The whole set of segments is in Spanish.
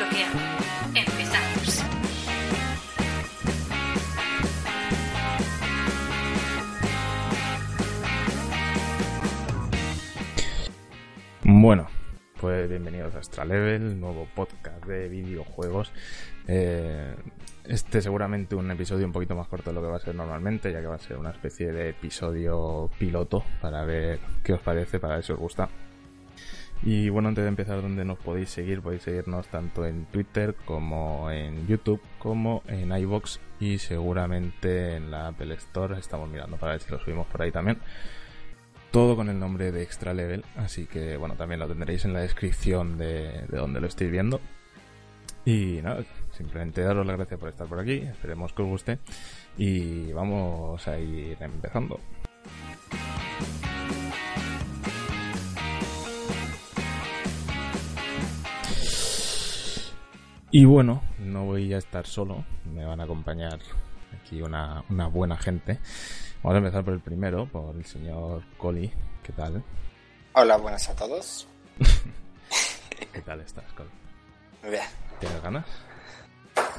Empezamos. Bueno, pues bienvenidos a Extra Level, nuevo podcast de videojuegos. Eh, este seguramente un episodio un poquito más corto de lo que va a ser normalmente, ya que va a ser una especie de episodio piloto para ver qué os parece, para ver si os gusta. Y bueno, antes de empezar, donde nos podéis seguir, podéis seguirnos tanto en Twitter como en YouTube, como en iBox y seguramente en la Apple Store. Estamos mirando para ver si lo subimos por ahí también. Todo con el nombre de Extra Level, así que bueno, también lo tendréis en la descripción de, de donde lo estéis viendo. Y nada, simplemente daros las gracias por estar por aquí, esperemos que os guste y vamos a ir empezando. Y bueno, no voy a estar solo, me van a acompañar aquí una, una buena gente. Vamos a empezar por el primero, por el señor Coli. ¿Qué tal? Hola, buenas a todos. ¿Qué tal estás, Coli? Muy bien. ¿Tienes ganas?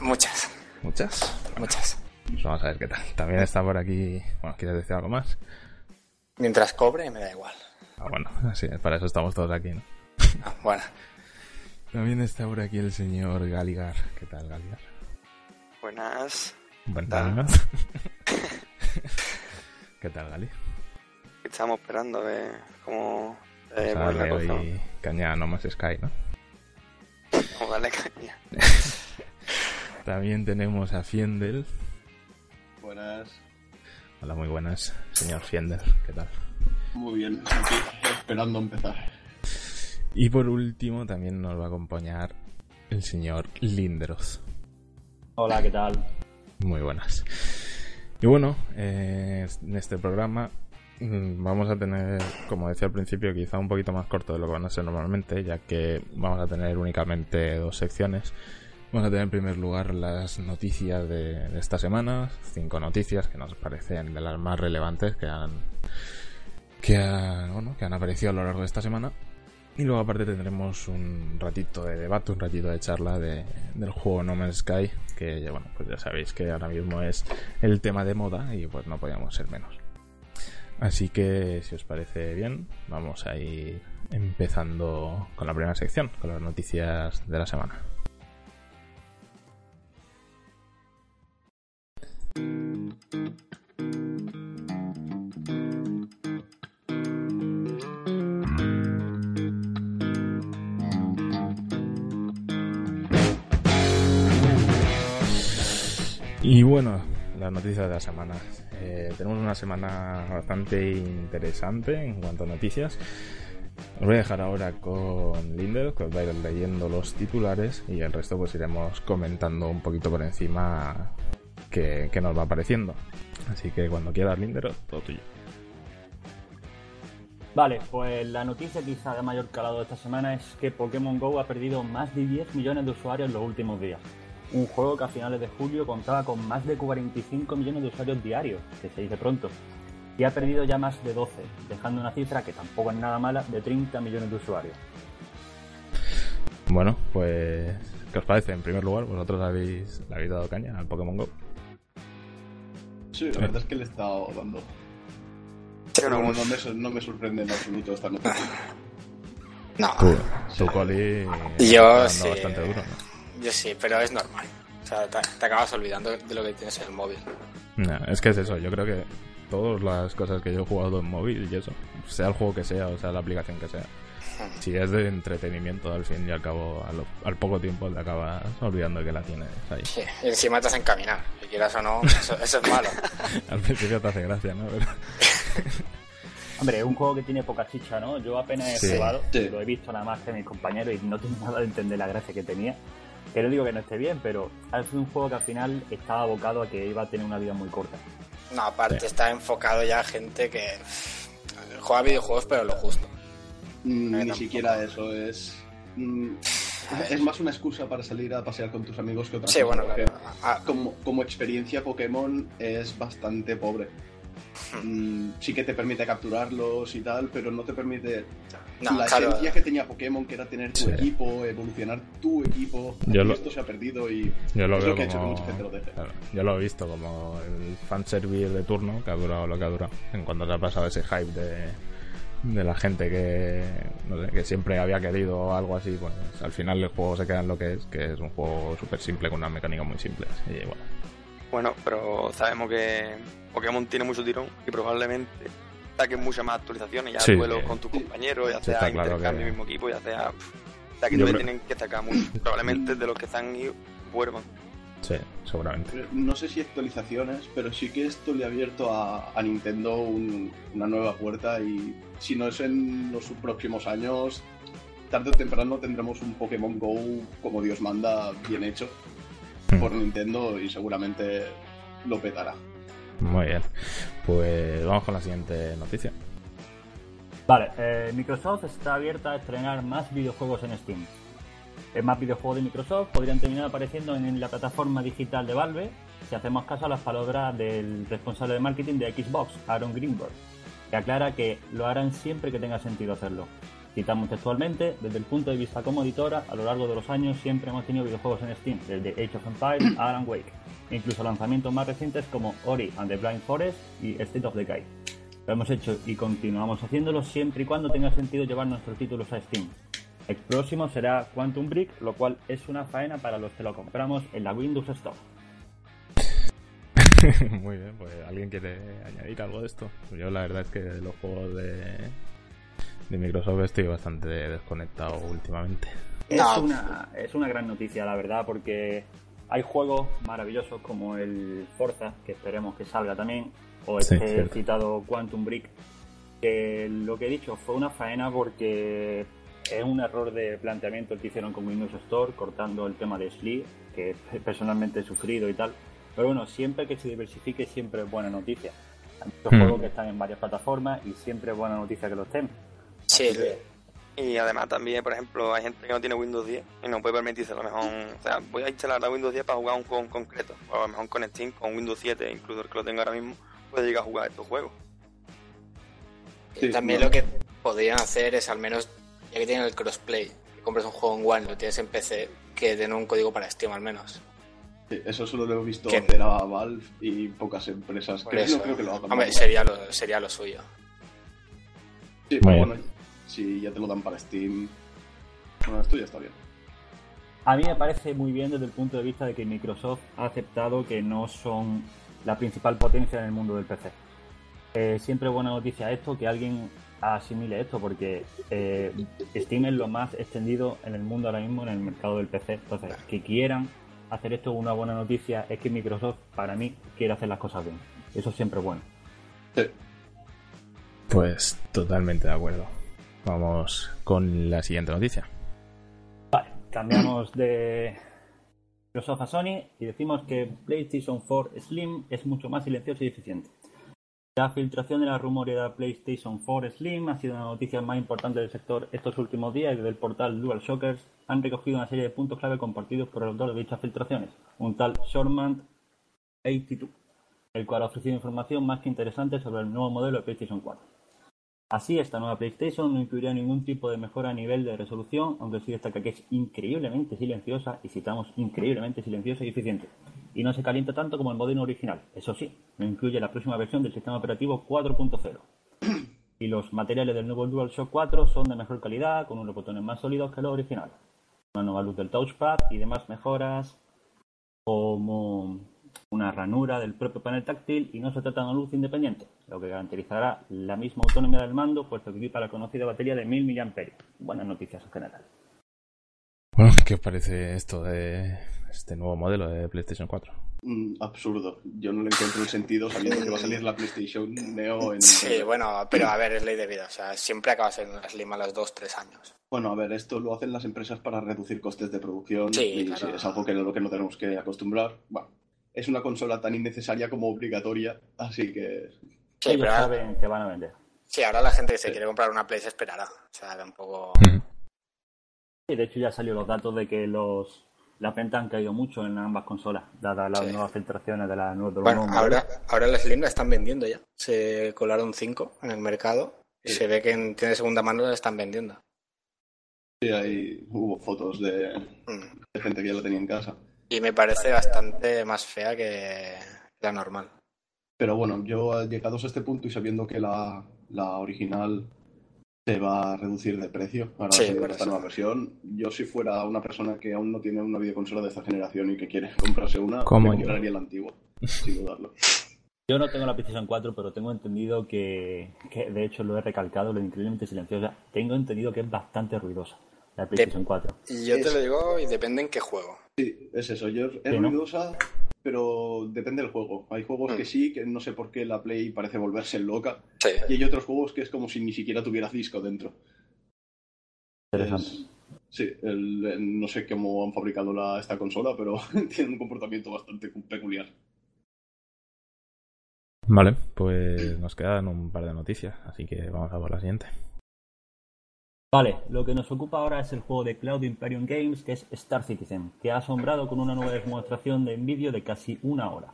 Muchas, ¿Muchas? muchas. Pues vamos a ver qué tal. También está por aquí. Bueno, ¿quieres decir algo más? Mientras cobre, me da igual. Ah, bueno, así, para eso estamos todos aquí, ¿no? Ah, bueno, También está por aquí el señor Galigar. ¿Qué tal, Galigar? Buenas, Buenas. ¿Qué tal, Gali? estamos esperando a ver cómo eh, hoy caña a No Más Sky, ¿no? Vamos a darle caña. También tenemos a Fiendel. Buenas. Hola, muy buenas, señor Fiendel. ¿Qué tal? Muy bien, aquí esperando empezar. Y por último, también nos va a acompañar el señor Linderos. Hola, ¿qué tal? Muy buenas. Y bueno, eh, en este programa mm, vamos a tener, como decía al principio, quizá un poquito más corto de lo que van a ser normalmente, ya que vamos a tener únicamente dos secciones. Vamos a tener en primer lugar las noticias de, de esta semana, cinco noticias que nos parecen de las más relevantes que han, que, han- bueno, que han aparecido a lo largo de esta semana. Y luego aparte tendremos un ratito de debate, un ratito de charla de- del juego No Man's Sky, que bueno, pues ya sabéis que ahora mismo es el tema de moda y pues no podíamos ser menos. Así que si os parece bien, vamos a ir empezando con la primera sección, con las noticias de la semana. Y bueno, las noticias de la semana. Eh, tenemos una semana bastante interesante en cuanto a noticias. Os voy a dejar ahora con Linder, que os va a ir leyendo los titulares y el resto pues iremos comentando un poquito por encima que, nos va apareciendo. Así que cuando quieras, Linder, todo tuyo. Vale, pues la noticia quizá de mayor calado esta semana es que Pokémon GO ha perdido más de 10 millones de usuarios en los últimos días. Un juego que a finales de julio contaba con más de 45 millones de usuarios diarios, que se dice pronto, y ha perdido ya más de 12, dejando una cifra que tampoco es nada mala de 30 millones de usuarios. Bueno, pues, ¿qué os parece? En primer lugar, vosotros habéis, le habéis dado caña al Pokémon Go. Sí, la verdad es que le he estado dando. Sí, Pero no, no, me, no me sorprende en absoluto esta noticia. no, Tú, tú Coli, Yo sí. bastante duro, ¿no? Yo sí, pero es normal. O sea, te, te acabas olvidando de lo que tienes en el móvil. No, es que es eso, yo creo que todas las cosas que yo he jugado en móvil y eso, sea el juego que sea o sea la aplicación que sea, si es de entretenimiento, al fin y al cabo, al poco tiempo te acabas olvidando que la tienes ahí. Sí, y encima te hacen caminar. Si quieras o no, eso, eso es malo. Al principio te hace gracia, ¿no? Pero- Hombre, es un juego que tiene poca chicha, ¿no? Yo apenas he Sí. jugado, Sí. lo he visto nada más que mis compañeros y no tengo nada de entender la gracia que tenía. Que no digo que no esté bien, pero ha sido un juego que al final estaba abocado a que iba a tener una vida muy corta. No, aparte Sí. está enfocado ya a gente que juega videojuegos, pero lo justo. Mm, Ni tampoco. siquiera eso es. mm, es más una excusa para salir a pasear con tus amigos que otra Sí, cosa. bueno, claro. Ah, Como, como experiencia Pokémon es bastante pobre. Mm, sí que te permite capturarlos y tal, pero no te permite No, la claro. esencia que tenía Pokémon, que era tener tu Sí. equipo, evolucionar tu equipo. Yo lo- Esto se ha perdido y Yo lo es veo lo que ha hecho que como. mucha gente lo deje. claro, yo lo he visto como el fanservice de turno que ha durado lo que ha durado. En cuanto se ha pasado ese hype de, de la gente que, no sé, que siempre había querido algo así, pues al final el juego se queda en lo que es, que es un juego súper simple con una mecánica muy simple. Y bueno, Bueno, pero sabemos que Pokémon tiene mucho tirón y probablemente saquen muchas más actualizaciones, ya Sí, duelos con tus compañeros, ya sea claro intercambio que- mismo equipo, ya sea... Yo también creo- tienen que sacar mucho. Probablemente de los que están ido vuelvan. sí, seguramente. No sé si actualizaciones, pero sí que esto le ha abierto a, a Nintendo un- una nueva puerta y si no es en los próximos años, tarde o temprano tendremos un Pokémon Go como Dios manda, bien hecho por Nintendo y seguramente lo petará. Muy bien. Pues vamos con la siguiente noticia. Vale, eh, Microsoft está abierta a estrenar más videojuegos en Steam. Eh, más videojuegos de Microsoft podrían terminar apareciendo en la plataforma digital de Valve si hacemos caso a las palabras del responsable de marketing de Xbox, Aaron Greenberg, que aclara que lo harán siempre que tenga sentido hacerlo. Citamos textualmente, desde el punto de vista como editora, a lo largo de los años siempre hemos tenido videojuegos en Steam, desde Age of Empires a Alan Wake, e incluso lanzamientos más recientes como Ori and the Blind Forest y State of Decay. Lo hemos hecho y continuamos haciéndolo siempre y cuando tenga sentido llevar nuestros títulos a Steam. El próximo será Quantum Break, lo cual es una faena para los que lo compramos en la Windows Store. Muy bien, pues ¿alguien quiere añadir algo de esto? Yo la verdad es que los juegos de, de Microsoft estoy bastante desconectado últimamente. Es, una, es una gran noticia, la verdad, porque hay juegos maravillosos como el Forza, que esperemos que salga también, o Sí, este cierto. citado Quantum Break, que lo que he dicho fue una faena porque es un error de planteamiento el que hicieron con Windows Store, cortando el tema de Sleeve, que personalmente he sufrido y tal. Pero bueno, siempre que se diversifique siempre es buena noticia. Hay muchos Hmm. juegos que están en varias plataformas y siempre es buena noticia que lo estén. Y además también, por ejemplo, hay gente que no tiene Windows 10 y no puede permitirse a lo mejor... O sea, voy a instalar la Windows 10 para jugar un juego en concreto. O a lo mejor con Steam, con Windows 7, incluso el que lo tenga ahora mismo, puede llegar a jugar estos juegos. Sí, También no. lo que podrían hacer es al menos, ya que tienen el crossplay, que compres un juego en One, lo tienes en PC, que den un código para Steam al menos. Sí, Eso solo lo he visto ¿Qué? hacer a Valve y pocas empresas. Por Creo, eso, no creo que lo hagan. hombre, sería lo, sería lo suyo. Sí, bueno, si ya te lo dan para Steam. Bueno, esto ya está bien. A mí me parece muy bien desde el punto de vista de que Microsoft ha aceptado que no son la principal potencia en el mundo del PC. Eh, siempre es buena noticia esto, que alguien asimile esto, porque eh, Steam es lo más extendido en el mundo ahora mismo en el mercado del PC. Entonces, que quieran hacer esto una buena noticia es que Microsoft, para mí, quiere hacer las cosas bien. Eso siempre es bueno. Sí. Pues totalmente de acuerdo. Vamos con la siguiente noticia. Cambiamos de Microsoft a Sony y decimos que PlayStation 4 Slim es mucho más silencioso y eficiente. La filtración de la rumoreada PlayStation 4 Slim ha sido una noticia más importante del sector estos últimos días y desde el portal DualShockers han recogido una serie de puntos clave compartidos por el autor de dichas filtraciones, un tal Shortman 82, el cual ha ofrecido información más que interesante sobre el nuevo modelo de PlayStation 4. Así, esta nueva PlayStation no incluirá ningún tipo de mejora a nivel de resolución, aunque sí destaca que es increíblemente silenciosa, y citamos increíblemente silenciosa y eficiente, y no se calienta tanto como el modelo original. Eso sí, no incluye la próxima versión del sistema operativo 4.0. Y los materiales del nuevo DualShock 4 son de mejor calidad, con unos botones más sólidos que los originales. Una nueva luz del touchpad y demás mejoras, como una ranura del propio panel táctil y no se trata de una luz independiente, lo que garantizará la misma autonomía del mando, puesto que equipa la conocida batería de 1000 mAh. Buenas noticias en general. Bueno, ¿qué os parece esto de este nuevo modelo de PlayStation 4? Mm, absurdo. Yo no le encuentro el sentido sabiendo que va a salir la PlayStation Neo en... Sí, bueno, pero a ver, es ley de vida. O sea, siempre acaba siendo una Slim a los dos, tres años. Bueno, a ver, esto lo hacen las empresas para reducir costes de producción Sí, y claro. sí, es algo que lo que no tenemos que acostumbrar. Bueno, es una consola tan innecesaria como obligatoria, así que Sí, pero ahora, saben que van a vender. sí, ahora la gente que se quiere comprar una Play se esperará. O sea, tampoco... Y de hecho ya salió los datos de que los las ventas han caído mucho en ambas consolas, dadas las Sí. nuevas filtraciones de la nueva de los Bueno, nuevos ahora, modelos. ahora la Slim están vendiendo ya. Se colaron cinco en el mercado y Sí. se ve que en tiene segunda mano la están vendiendo. sí, ahí hubo fotos de, Mm. de gente que ya la tenía en casa. Y me parece bastante más fea que la normal. Pero bueno, yo llegados a este punto y sabiendo que la, la original se va a reducir de precio para Sí, esta eso. nueva versión, yo si fuera una persona que aún no tiene una videoconsola de esta generación y que quiere comprarse una, me compraría la antigua, sin dudarlo. Yo no tengo la PlayStation 4, pero tengo entendido que, que, de hecho lo he recalcado, lo increíblemente silenciosa. Tengo entendido que es bastante ruidosa la PlayStation 4. Y yo te Es- lo digo y depende en qué juego. Sí, es eso, yo, es Sí, ¿no? ruidosa, pero depende del juego. Hay juegos Mm. que sí, que no sé por qué la Play parece volverse loca, Sí. y hay otros juegos que es como si ni siquiera tuviera disco dentro. Interesante. Es- sí, el- el- no sé cómo han fabricado la, esta consola, pero tiene un comportamiento bastante peculiar. Vale, pues nos quedan un par de noticias, así que vamos a por la siguiente. Vale, lo que nos ocupa ahora es el juego de Cloud Imperium Games, que es Star Citizen, que ha asombrado con una nueva demostración de vídeo de casi una hora.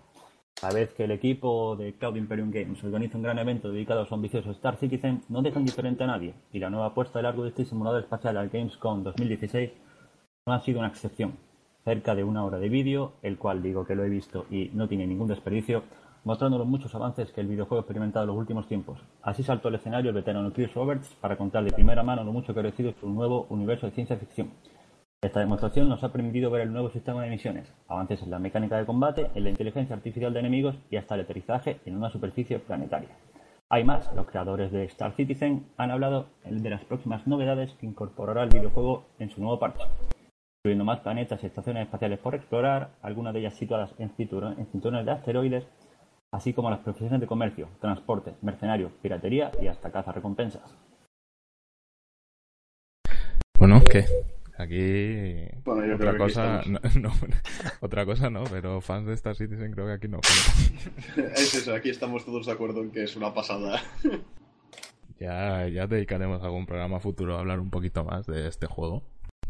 A vez que el equipo de Cloud Imperium Games organiza un gran evento dedicado a su ambicioso Star Citizen, no dejan diferente a nadie, y la nueva apuesta de largo de este simulador espacial al Gamescom 2016 no ha sido una excepción. Cerca de una hora de vídeo, el cual digo que lo he visto y no tiene ningún desperdicio, mostrando los muchos avances que el videojuego ha experimentado en los últimos tiempos. Así saltó al escenario el veterano Chris Roberts para contar de primera mano lo mucho que ha crecido su nuevo universo de ciencia ficción. Esta demostración nos ha permitido ver el nuevo sistema de misiones, avances en la mecánica de combate, en la inteligencia artificial de enemigos y hasta el aterrizaje en una superficie planetaria. Hay más, los creadores de Star Citizen han hablado de las próximas novedades que incorporará el videojuego en su nuevo parche, incluyendo más planetas y estaciones espaciales por explorar, algunas de ellas situadas en cinturones de asteroides, así como las profesiones de comercio, transporte, mercenario, piratería y hasta caza recompensas. Bueno, ¿qué? Aquí Bueno, yo otra creo que aquí cosa, no, estamos. no, otra cosa no, pero fans de Star Citizen creo que aquí no. es eso, aquí estamos todos de acuerdo en que es una pasada. Ya, ya dedicaremos algún programa futuro a hablar un poquito más de este juego,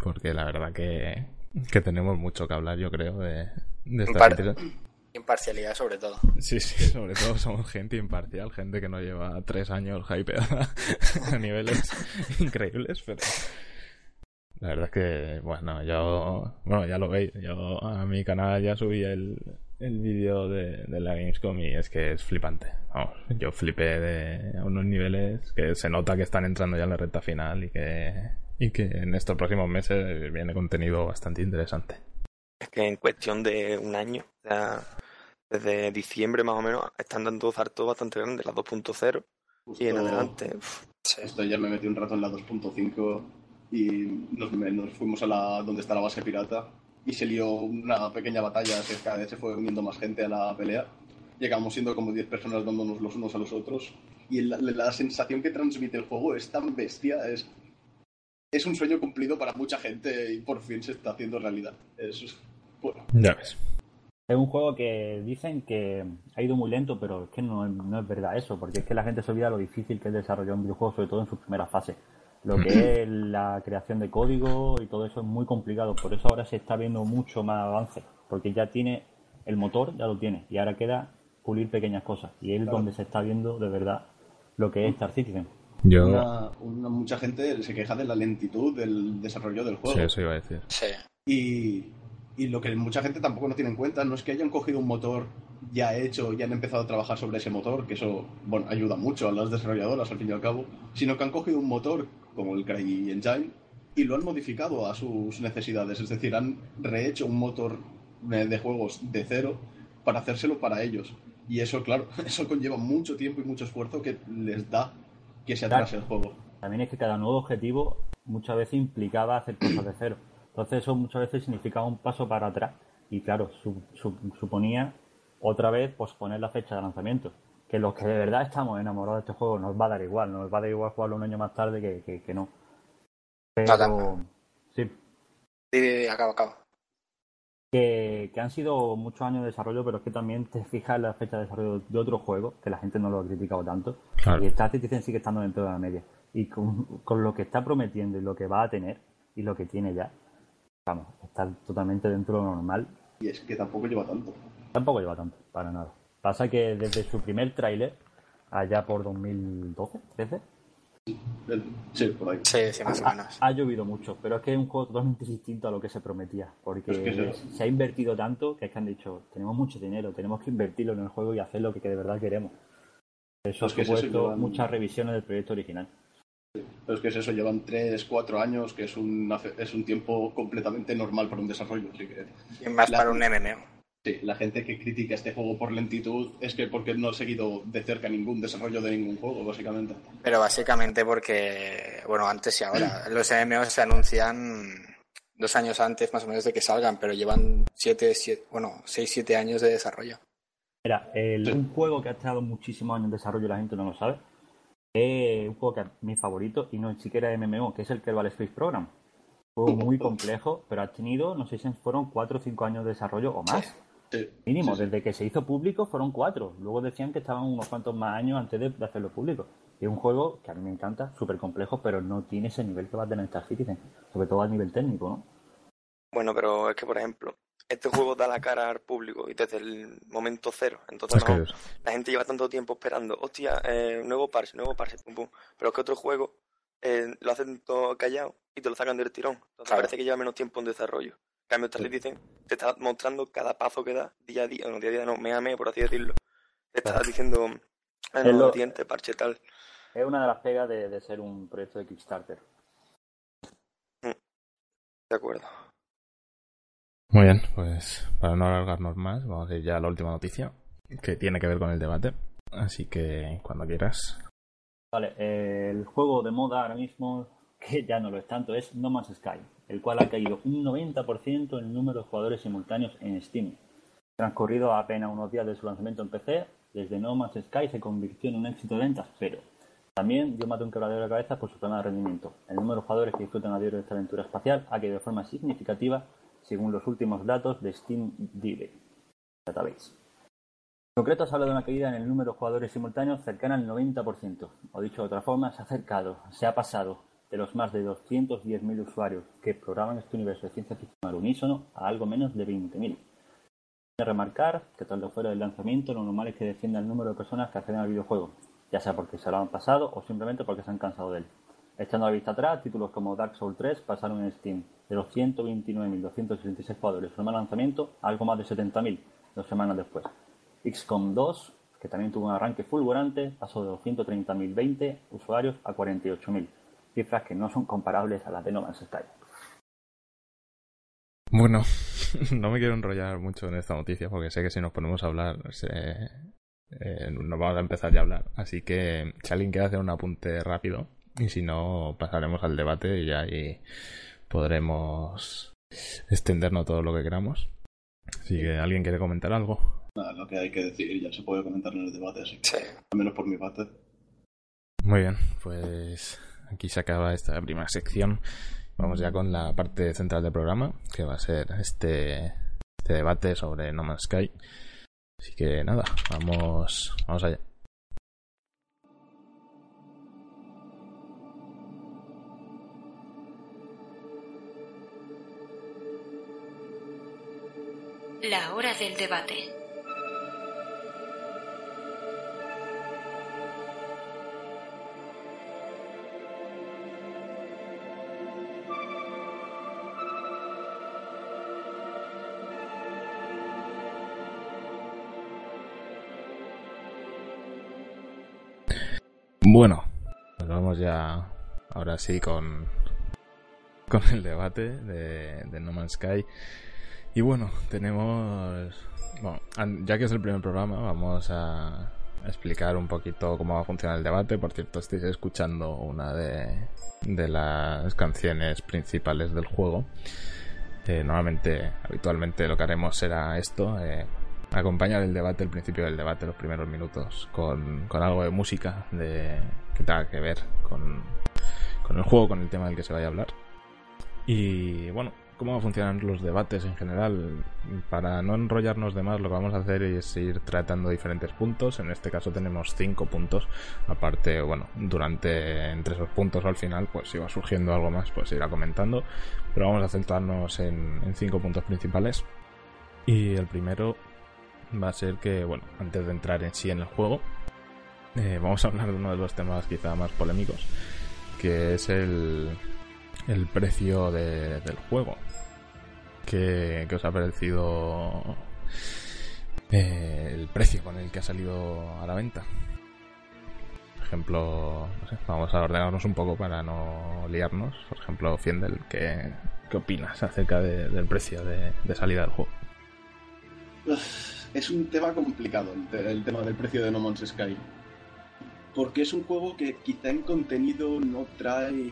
porque la verdad que, que tenemos mucho que hablar, yo creo, de, de Star Citizen. Imparcialidad sobre todo. Sí, sí, sobre todo somos gente imparcial, gente que no lleva tres años hypeada a niveles increíbles, pero la verdad es que, bueno, yo, bueno, ya lo veis, yo a mi canal ya subí el, el vídeo de, de la Gamescom y es que es flipante. Vamos, yo flipé de a unos niveles que se nota que están entrando ya en la recta final y que, y que en estos próximos meses viene contenido bastante interesante. Es que en cuestión de un año, o sea, desde diciembre más o menos, están dando saltos bastante grandes, las 2.0 y en Justo- adelante. uf, Sí. Esto ya me metí un rato en la 2.5 y nos, nos fuimos a la donde está la base pirata y se lió una pequeña batalla que cada vez se fue uniendo más gente a la pelea. Llegamos siendo como 10 personas dándonos los unos a los otros y la, la sensación que transmite el juego es tan bestia, es, es un sueño cumplido para mucha gente y por fin se está haciendo realidad. Es, bueno, Ya ves. Es un juego que dicen que ha ido muy lento, pero es que no, es- no es verdad eso, porque es que la gente se olvida lo difícil que es desarrollar un videojuego, sobre todo en su primera fase. Lo que es la creación de código y todo eso es muy complicado, por eso ahora se está viendo mucho más avance, porque ya tiene el motor, ya lo tiene, y ahora queda pulir pequeñas cosas, y es donde se está viendo de verdad lo que es Star Citizen. Yo... una- una- mucha gente se queja de la lentitud del desarrollo del juego. Sí, eso iba a decir. Sí. Y, y lo que mucha gente tampoco no tiene en cuenta no es que hayan cogido un motor ya hecho y han empezado a trabajar sobre ese motor, que eso bueno, ayuda mucho a las desarrolladoras al fin y al cabo, sino que han cogido un motor como el Cry Engine y lo han modificado a sus necesidades, es decir, han rehecho un motor de, de juegos de cero para hacérselo para ellos. Y eso, claro, eso conlleva mucho tiempo y mucho esfuerzo que les da que se atrase el juego. También es que cada nuevo objetivo muchas veces implicaba hacer cosas de cero. Entonces eso muchas veces significaba un paso para atrás Y claro, su- su- suponía otra vez posponer la fecha de lanzamiento. Que los que de verdad estamos enamorados de este juego nos va a dar igual, nos va a dar igual jugarlo un año más tarde que, que- que no. Pero Nada. sí, Sí, sí, sí, acaba, acaba. que, que han sido muchos años de desarrollo, pero es que también te fijas en la fecha de desarrollo de otros juegos, que la gente no lo ha criticado tanto, Claro. y Star Citizen sigue estando dentro de la media. Y con, con lo que está prometiendo y lo que va a tener, y lo que tiene ya, vamos, está totalmente dentro de lo normal. Y es que tampoco lleva tanto. Tampoco lleva tanto, para nada. Pasa que desde su primer tráiler, allá por 2012, 13, El- Sí, por ahí. Sí, sí, más o menos. ha llovido mucho, pero es que es un juego totalmente distinto a lo que se prometía, porque Es que se ha invertido tanto que es que han dicho, tenemos mucho dinero, tenemos que invertirlo en el juego y hacer lo que de verdad queremos. Eso ha Es que supuesto muchas revisiones del proyecto original. Pero es que es eso, llevan 3, 4 años, que es un, es un tiempo completamente normal para un desarrollo. Así que Y más La- para un MMO. sí, la gente que critica este juego por lentitud es que porque no ha seguido de cerca ningún desarrollo de ningún juego, básicamente. Pero básicamente porque, bueno, antes y ahora. Los MMOs se anuncian dos años antes más o menos de que salgan, pero llevan siete, siete bueno, seis, siete años de desarrollo. Mira, el- Sí. un juego que ha estado muchísimos años en desarrollo la gente no lo sabe, es un juego que es mi favorito y no ni siquiera MMO, que es el Kerbal Space Program. Un juego muy complejo, pero ha tenido, no sé si fueron 4 o 5 años de desarrollo o más. Sí, Mínimo, sí, sí. desde que se hizo público fueron cuatro. Luego decían que estaban unos cuantos más años antes de, de hacerlo público. Y es un juego que a mí me encanta, súper complejo, pero no tiene ese nivel que va a tener Star Citizen. Sobre todo a nivel técnico, ¿no? Bueno, pero es que, por ejemplo, este juego da la cara al público y desde el momento cero. Entonces, no, la gente lleva tanto tiempo esperando, hostia, eh, nuevo parche, nuevo parche, pum, pum. Pero es que otro juego eh, lo hacen todo callado y te lo sacan del tirón. Entonces Claro. parece que lleva menos tiempo en desarrollo. En cambio, Star Citizen te está mostrando cada paso que da día a día, no día a día, no, mes a mes, por así decirlo. Te está diciendo, eh, Es no, lo- siguiente parche tal. Es una de las pegas de, de ser un proyecto de Kickstarter. De acuerdo. Muy bien, pues para no alargarnos más, vamos a ir ya a la última noticia, que tiene que ver con el debate. Así que cuando quieras. Vale, eh, el juego de moda ahora mismo, que ya no lo es tanto, es No Man's Sky, el cual ha caído un 90% en el número de jugadores simultáneos en Steam. Transcurrido apenas unos días de su lanzamiento en PC, desde No Man's Sky se convirtió en un éxito de ventas, pero también dio más de un quebradero de cabeza por su problema de rendimiento. El número de jugadores que disfrutan a diario de esta aventura espacial ha caído de forma significativa según los últimos datos de Steam DB Database. En concreto se habla de una caída en el número de jugadores simultáneos cercana al 90%. O dicho de otra forma, se ha acercado, se ha pasado de los más de 210.000 usuarios que programan este universo de ciencia ficción al unísono a algo menos de 20.000. De remarcar que tanto fuera del lanzamiento, lo normal es que descienda el número de personas que acceden al videojuego, ya sea porque se lo han pasado o simplemente porque se han cansado de él. Echando la vista atrás, títulos como Dark Souls 3 pasaron en Steam de los 129.266 jugadores en el lanzamiento a algo más de 70.000 dos semanas después. XCOM 2, que también tuvo un arranque fulgurante, pasó de los 130.020 usuarios a 48.000, cifras que no son comparables a las de No Man's Sky. Bueno, no me quiero enrollar mucho en esta noticia porque sé que si nos ponemos a hablar eh, nos vamos a empezar ya a hablar. Así que si alguien quiere hacer un apunte rápido y si no pasaremos al debate y ahí podremos extendernos todo lo que queramos. Así que alguien quiere comentar algo. Nada, lo que hay que decir ya se puede comentar en el debate, así que Sí. al menos por mi parte. Muy bien, pues aquí se acaba esta primera sección. Vamos ya con la parte central del programa, que va a ser este, este debate sobre No Man's Sky. Así que nada, vamos, vamos allá. La hora del debate. Bueno, pues vamos ya ahora sí con, con el debate de, de No Man's Sky. Y bueno, tenemos... Bueno, ya que es el primer programa, vamos a explicar un poquito cómo va a funcionar el debate. Por cierto, estáis escuchando una de, de las canciones principales del juego. Eh, normalmente, habitualmente lo que haremos será esto, eh, acompañar el debate, el principio del debate, los primeros minutos, con, con algo de música de, que tenga que ver con, con el juego, con el tema del que se vaya a hablar. Y bueno, cómo funcionan los debates en general. Para no enrollarnos de más, lo que vamos a hacer es ir tratando diferentes puntos. En este caso tenemos cinco puntos. Aparte, bueno, durante entre esos puntos al final, pues si va surgiendo algo más, pues se irá comentando. Pero vamos a centrarnos en, en cinco puntos principales. Y el primero va a ser que, bueno, antes de entrar en sí en el juego, eh, vamos a hablar de uno de los temas quizá más polémicos, que es el, precio de- del juego. ¿Qué, os ha parecido eh, el precio con el que ha salido a la venta? Por ejemplo, no sé, vamos a ordenarnos un poco para no liarnos. Por ejemplo, Fiendel, ¿qué, qué opinas acerca de- del precio de, de salida del juego? Es un tema complicado el tema del precio de No Man's Sky. Porque es un juego que quizá en contenido no trae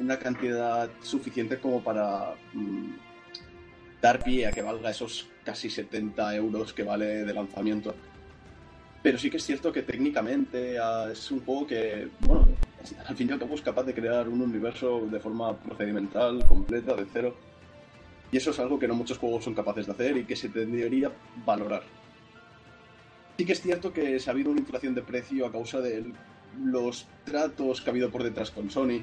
una cantidad suficiente como para mm, dar pie a que valga esos casi 70 euros que vale de lanzamiento. Pero sí que es cierto que técnicamente ah, es un juego que, bueno, al fin y al cabo es capaz de crear un universo de forma procedimental, completa, de cero. Y eso es algo que no muchos juegos son capaces de hacer y que se debería valorar. Sí que es cierto que se ha habido una inflación de precio a causa de los tratos que ha habido por detrás con Sony.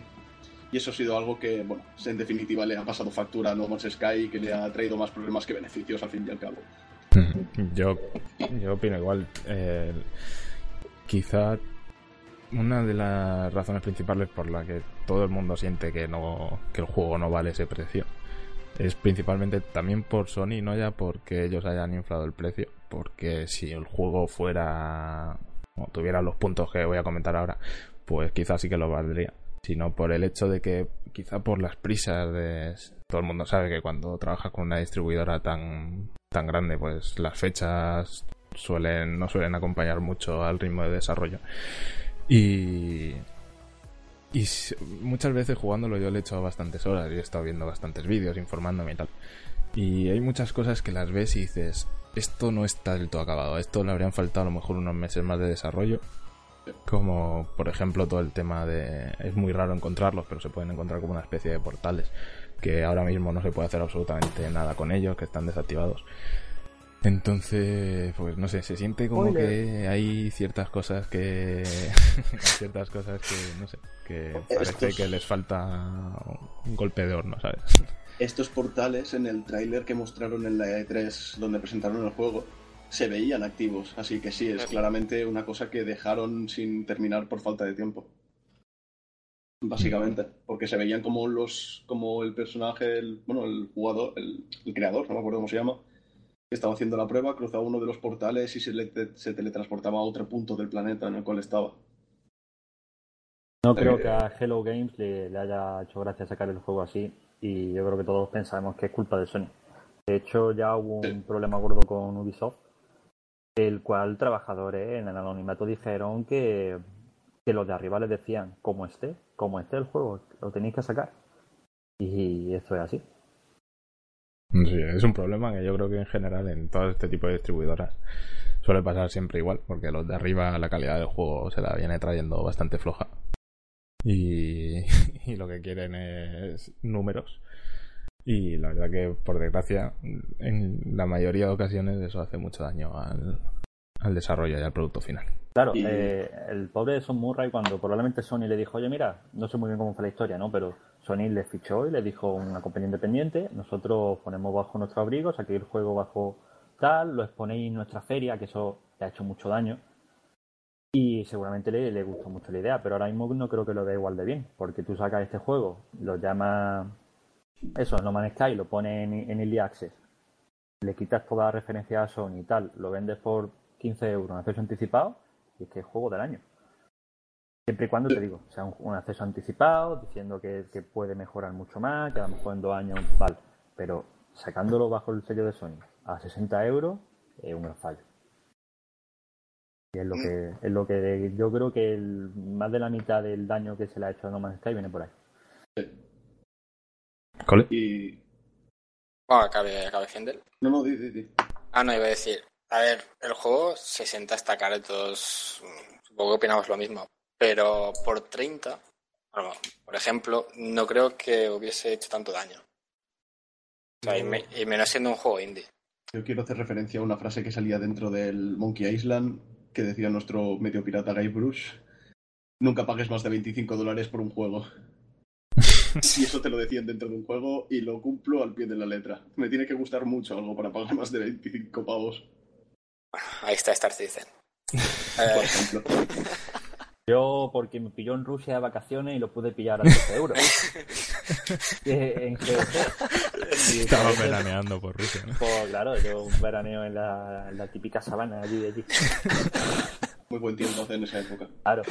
Y eso ha sido algo que, bueno, en definitiva le ha pasado factura a No Man's Sky y que le ha traído más problemas que beneficios al fin y al cabo. Yo, yo opino igual. Eh, quizá una de las razones principales por la que todo el mundo siente que no que el juego no vale ese precio es principalmente también por Sony, no ya porque ellos hayan inflado el precio, porque si el juego fuera o tuviera los puntos que voy a comentar ahora, pues quizás sí que lo valdría, sino por el hecho de que quizá por las prisas de todo el mundo sabe que cuando trabajas con una distribuidora tan tan grande, pues las fechas suelen no suelen acompañar mucho al ritmo de desarrollo. Y y muchas veces jugándolo yo le he hecho bastantes horas y he estado viendo bastantes vídeos, informándome y tal. Y hay muchas cosas que las ves y dices, esto no está del todo acabado, esto le habrían faltado a lo mejor unos meses más de desarrollo. Como por ejemplo todo el tema de... Es muy raro encontrarlos, pero se pueden encontrar como una especie de portales que ahora mismo no se puede hacer absolutamente nada con ellos, que están desactivados. Entonces, pues no sé, se siente como que hay ciertas cosas que... hay ciertas cosas que, no sé, que parece Estos- que les falta un golpe de horno, ¿sabes? Estos portales en el tráiler que mostraron en la E3 donde presentaron el juego se veían activos, así que sí, es claramente una cosa que dejaron sin terminar por falta de tiempo. Básicamente, porque se veían como los como el personaje, el, bueno, el jugador, el, el creador, no me acuerdo cómo se llama, que estaba haciendo la prueba, cruzaba uno de los portales y se, le- se teletransportaba a otro punto del planeta en el cual estaba. No creo Eh, que a Hello Games le, le haya hecho gracia sacar el juego así y yo creo que todos pensamos que es culpa de Sony. De hecho, ya hubo un problema gordo con Ubisoft, el cual trabajadores en el anonimato dijeron que, que los de arriba les decían, como esté, como esté el juego, lo tenéis que sacar. Y esto es así. Sí, es un problema que yo creo que en general en todo este tipo de distribuidoras suele pasar siempre igual, porque los de arriba la calidad del juego se la viene trayendo bastante floja. Y, y lo que quieren es números. Y la verdad que, por desgracia, en la mayoría de ocasiones eso hace mucho daño al, al desarrollo y al producto final. Claro, Y- eh, el pobre de Son Murray cuando probablemente Sony le dijo, oye mira, no sé muy bien cómo fue la historia, ¿no? Pero Sony le fichó y le dijo una compañía independiente, nosotros ponemos bajo nuestro abrigo, saquéis el juego bajo tal, lo exponéis en nuestra feria, que eso le ha hecho mucho daño. Y seguramente le, le gustó mucho la idea, pero ahora mismo no creo que lo vea igual de bien, porque tú sacas este juego, lo llamas eso, No Man's Sky, lo pones en, en Early Access, le quitas toda la referencia a Sony y tal, lo vendes por 15 euros en acceso anticipado y es que es juego del año. Siempre y cuando, te digo, sea un, acceso anticipado, diciendo que, que puede mejorar mucho más, que a lo mejor en dos años, vale. Pero sacándolo bajo el sello de Sony a 60 euros es un gran fallo. Y es lo que, es lo que yo creo que el- más de la mitad del daño que se le ha hecho a No Man's Sky viene por ahí. ¿Cole? Y Bueno, acabe, acabe Hendel. No, no, di, di, di. Ah, no, iba a decir. A ver, el juego 60 está caro y todos supongo que opinamos lo mismo. Pero por 30, bueno, por ejemplo, no creo que hubiese hecho tanto daño. O sea, y, me- y menos siendo un juego indie. Yo quiero hacer referencia a una frase que salía dentro del Monkey Island que decía nuestro medio pirata Guy Bruce. Nunca pagues más de 25 dólares por un juego. Y eso te lo decían dentro de un juego y lo cumplo al pie de la letra. Me tiene que gustar mucho algo para pagar más de 25 pavos, Ahí está Star Citizen. por ejemplo. Yo, porque me pilló en Rusia de vacaciones y lo pude pillar a 13 euros. En GOG. Y Estaba veraneando por Rusia, ¿no? Pues claro, yo un veraneo en la, en la típica sabana allí de allí. Muy buen tiempo en esa época. Claro.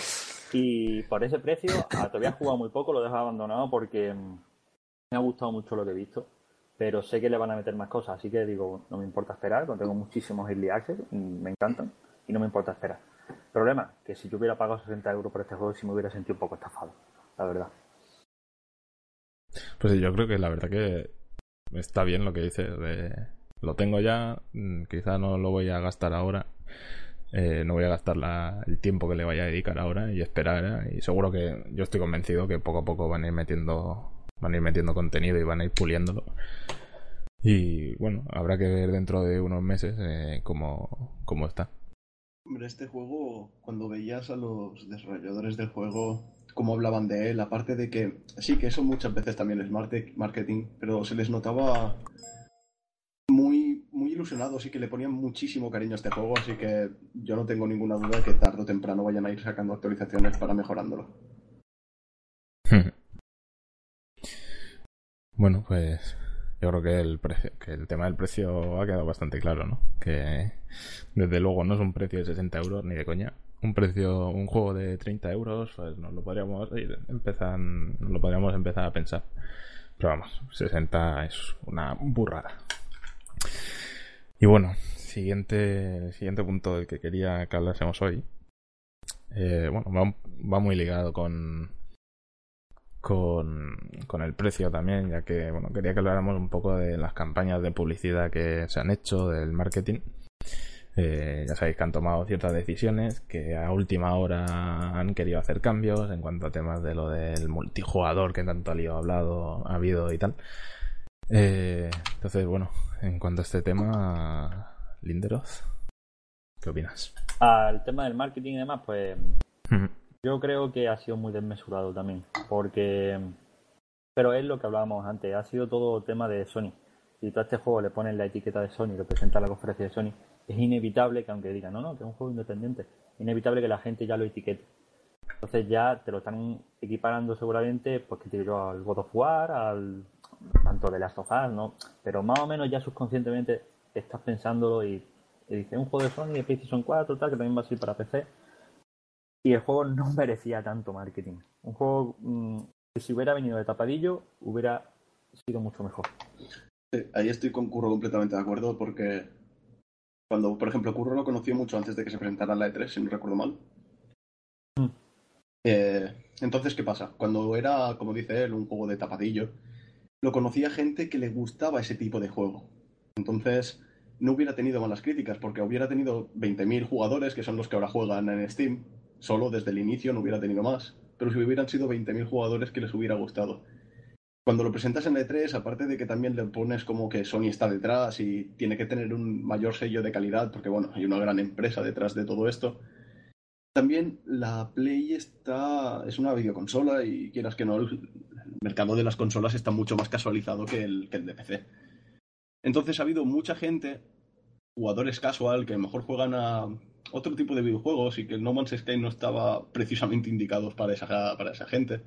Y por ese precio, ah, todavía he jugado muy poco, lo he dejado abandonado porque me ha gustado mucho lo que he visto. Pero sé que le van a meter más cosas, así que digo, no me importa esperar, porque tengo muchísimos early access, me encantan, y no me importa esperar. Problema, que si yo hubiera pagado 60 euros por este juego, sí me hubiera sentido un poco estafado, la verdad. Pues sí, yo creo que la verdad que está bien lo que dices. de- lo tengo ya, mm, quizá no lo voy a gastar ahora. Eh, no voy a gastar la- el tiempo que le vaya a dedicar ahora y esperar. ¿eh? Y seguro que yo estoy convencido que poco a poco van a ir metiendo van a ir metiendo contenido y van a ir puliéndolo. Y bueno, habrá que ver dentro de unos meses eh, cómo, cómo está. Hombre, este juego, cuando veías a los desarrolladores del juego, cómo hablaban de él, aparte de que sí, que eso muchas veces también es marketing, pero se les notaba ilusionados y que le ponían muchísimo cariño a este juego, así que yo no tengo ninguna duda que tarde o temprano vayan a ir sacando actualizaciones para mejorándolo. Bueno, pues yo creo que el precio, que el tema del precio ha quedado bastante claro, ¿no? Que desde luego no es un precio de 60 euros ni de coña. Un precio, un juego de 30 euros, pues nos lo podríamos nos lo podríamos empezar a pensar. Pero vamos, 60 es una burrada. Y bueno, siguiente, siguiente punto del que quería que hablásemos hoy. Eh, bueno, va, muy ligado con, con, con el precio también, ya que bueno, quería que habláramos un poco de las campañas de publicidad que se han hecho, del marketing. Eh, ya sabéis que han tomado ciertas decisiones, que a última hora han querido hacer cambios en cuanto a temas de lo del multijugador que tanto ha hablado, ha habido y tal. Eh, entonces, bueno, en cuanto a este tema, Linderoth, ¿qué opinas? Al tema del marketing y demás, pues yo creo que ha sido muy desmesurado también, porque... Pero es lo que hablábamos antes, ha sido todo tema de Sony. Si tú a este juego le pones la etiqueta de Sony, lo presenta a la conferencia de Sony, es inevitable que aunque digan, no, no, que es un juego independiente, es inevitable que la gente ya lo etiquete. Entonces ya te lo están equiparando seguramente, pues que te digo al God of War, al tanto de Last of Us, ¿no? Pero más o menos ya subconscientemente estás pensándolo y, y dices, un juego de Sony de PlayStation 4, tal, que también va a ser para PC. Y el juego no merecía tanto marketing. Un juego mm, que si hubiera venido de tapadillo, hubiera sido mucho mejor. Sí, ahí estoy con Curro completamente de acuerdo porque cuando, por ejemplo, Curro lo conoció mucho antes de que se presentara en la E3, si no recuerdo mal. Mm. Eh, entonces, ¿qué pasa? Cuando era, como dice él, un juego de tapadillo, lo conocía gente que le gustaba ese tipo de juego. Entonces, no hubiera tenido malas críticas porque hubiera tenido 20.000 jugadores, que son los que ahora juegan en Steam, solo desde el inicio no hubiera tenido más. Pero si hubieran sido 20.000 jugadores que les hubiera gustado cuando lo presentas en E3, aparte de que también le pones como que Sony está detrás y tiene que tener un mayor sello de calidad, porque bueno, hay una gran empresa detrás de todo esto, también la Play está es una videoconsola y quieras que no, mercado de las consolas está mucho más casualizado que el, que de PC. Entonces ha habido mucha gente, jugadores casual, que mejor juegan a otro tipo de videojuegos y que el No Man's Sky no estaba precisamente esa, para esa gente,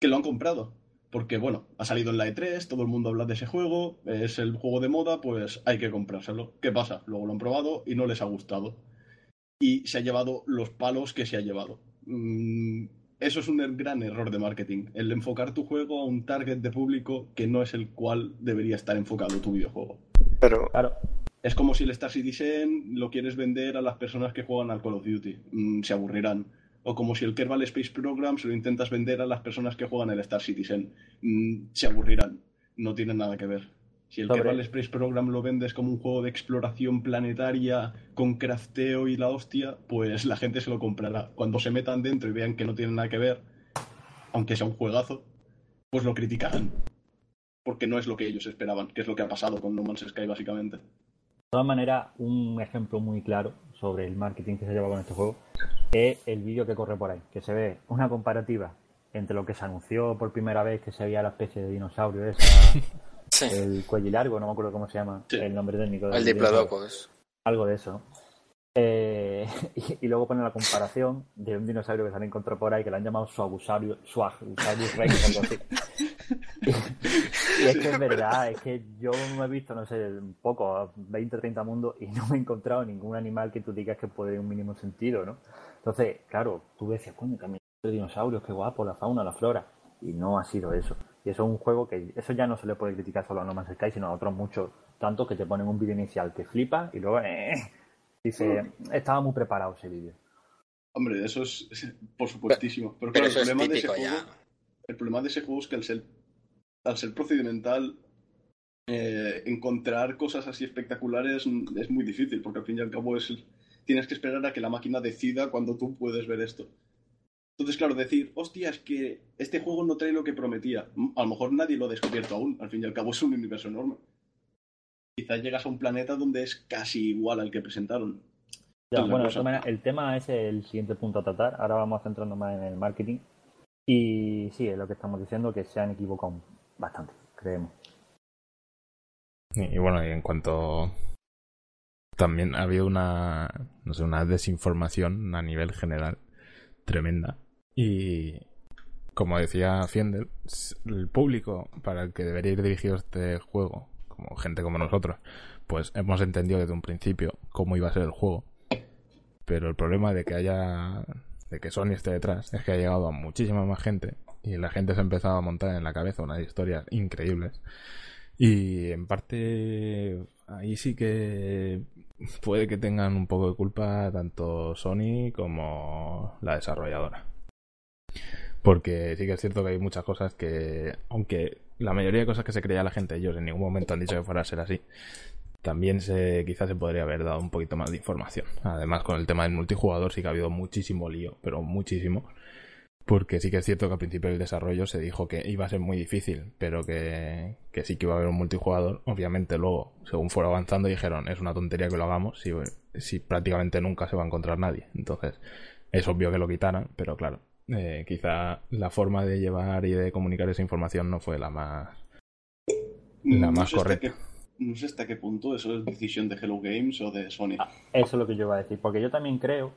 que lo han comprado porque bueno, ha salido en la E3, todo el mundo habla de ese juego, es el juego de moda, pues hay que comprárselo. ¿Qué pasa? Luego lo han probado y no les ha gustado. Y se ha llevado los palos que se ha llevado. Mm, eso es un er- gran error de marketing, el enfocar tu juego a un target de público que no es el cual debería estar enfocado tu videojuego. Pero Claro, Es como si el Star Citizen lo quieres vender a las personas que juegan al Call of Duty. Mm, se aburrirán. O como si el Kerbal Space Program se lo intentas vender a las personas que juegan el Star Citizen. Mm, se aburrirán. No tienen nada que ver. Si el Sobre- Kerbal Space Program lo vendes como un juego de exploración planetaria con crafteo y la hostia, pues la gente se lo comprará. Cuando se metan dentro y vean que no tiene nada que ver, aunque sea un juegazo, pues lo criticarán. Porque no es lo que ellos esperaban, que es lo que ha pasado con No Man's Sky básicamente. De todas maneras, un ejemplo muy claro sobre el marketing que se lleva con este juego es el vídeo que corre por ahí, que se ve una comparativa entre lo que se anunció por primera vez que se veía la especie de dinosaurio esa, Sí. el cuello largo, no me acuerdo cómo se llama Sí. el nombre técnico. El. Diplodocus. Algo de eso. Eh, y, y luego pone la comparación de un dinosaurio que se han encontrado por ahí que le han llamado Suagusaurus Suagusaurus Rex o algo así. Y, y es que es verdad, es que yo no he visto, no sé, un poco, 20 30 mundos y no me he encontrado ningún animal que tú digas que puede un mínimo sentido, ¿no? Entonces, claro, tú decías, coño, también de dinosaurios, qué guapo, la fauna, la flora. Y no ha sido eso. Y eso es un juego que, eso ya no se le puede criticar solo a No Man's Sky, sino a otros muchos, tantos que te ponen un vídeo inicial que flipa y luego, eh, dice, estaba muy preparado ese vídeo. Hombre, eso es, es por supuestísimo. Pero, Pero claro, eso el es problema de ese juego, el problema de ese juego es que al ser, al ser procedimental, eh, encontrar cosas así espectaculares es muy difícil, porque al fin y al cabo es, tienes que esperar a que la máquina decida cuando tú puedes ver esto. Entonces, claro, decir, hostia, es que este juego no trae lo que prometía. A lo mejor nadie lo ha descubierto aún, al fin y al cabo es un universo enorme. Quizás llegas a un planeta donde es casi igual al que presentaron. Ya, bueno, de cosa. todas maneras, el tema es el siguiente punto a tratar. Ahora vamos centrando más en el marketing. Y sí, es lo que estamos diciendo, que se han equivocado bastante, creemos. Y, y bueno, y en cuanto también ha habido una, no sé, una desinformación a nivel general tremenda. Y como decía Fiendel, el público para el que debería ir dirigido este juego, como gente como nosotros, pues hemos entendido desde un principio cómo iba a ser el juego. Pero el problema de que haya de que Sony esté detrás es que ha llegado a muchísima más gente y la gente se ha empezado a montar en la cabeza unas historias increíbles y en parte ahí sí que puede que tengan un poco de culpa tanto Sony como la desarrolladora. Porque sí que es cierto que hay muchas cosas que, aunque la mayoría de cosas que se creía la gente, ellos en ningún momento han dicho que fuera a ser así, también se, quizás se podría haber dado un poquito más de información. Además, con el tema del multijugador sí que ha habido muchísimo lío, pero muchísimo. Porque sí que es cierto que al principio del desarrollo se dijo que iba a ser muy difícil, pero que, que sí que iba a haber un multijugador. Obviamente luego, según fueron avanzando, dijeron, es una tontería que lo hagamos si, si prácticamente nunca se va a encontrar nadie. Entonces, es obvio que lo quitaran, pero claro, eh, quizá la forma de llevar y de comunicar esa información no fue la más... La más correcta. qué- no sé hasta qué punto eso es decisión de Hello Games o de Sony. Ah, Eso es lo que yo iba a decir, porque yo también creo,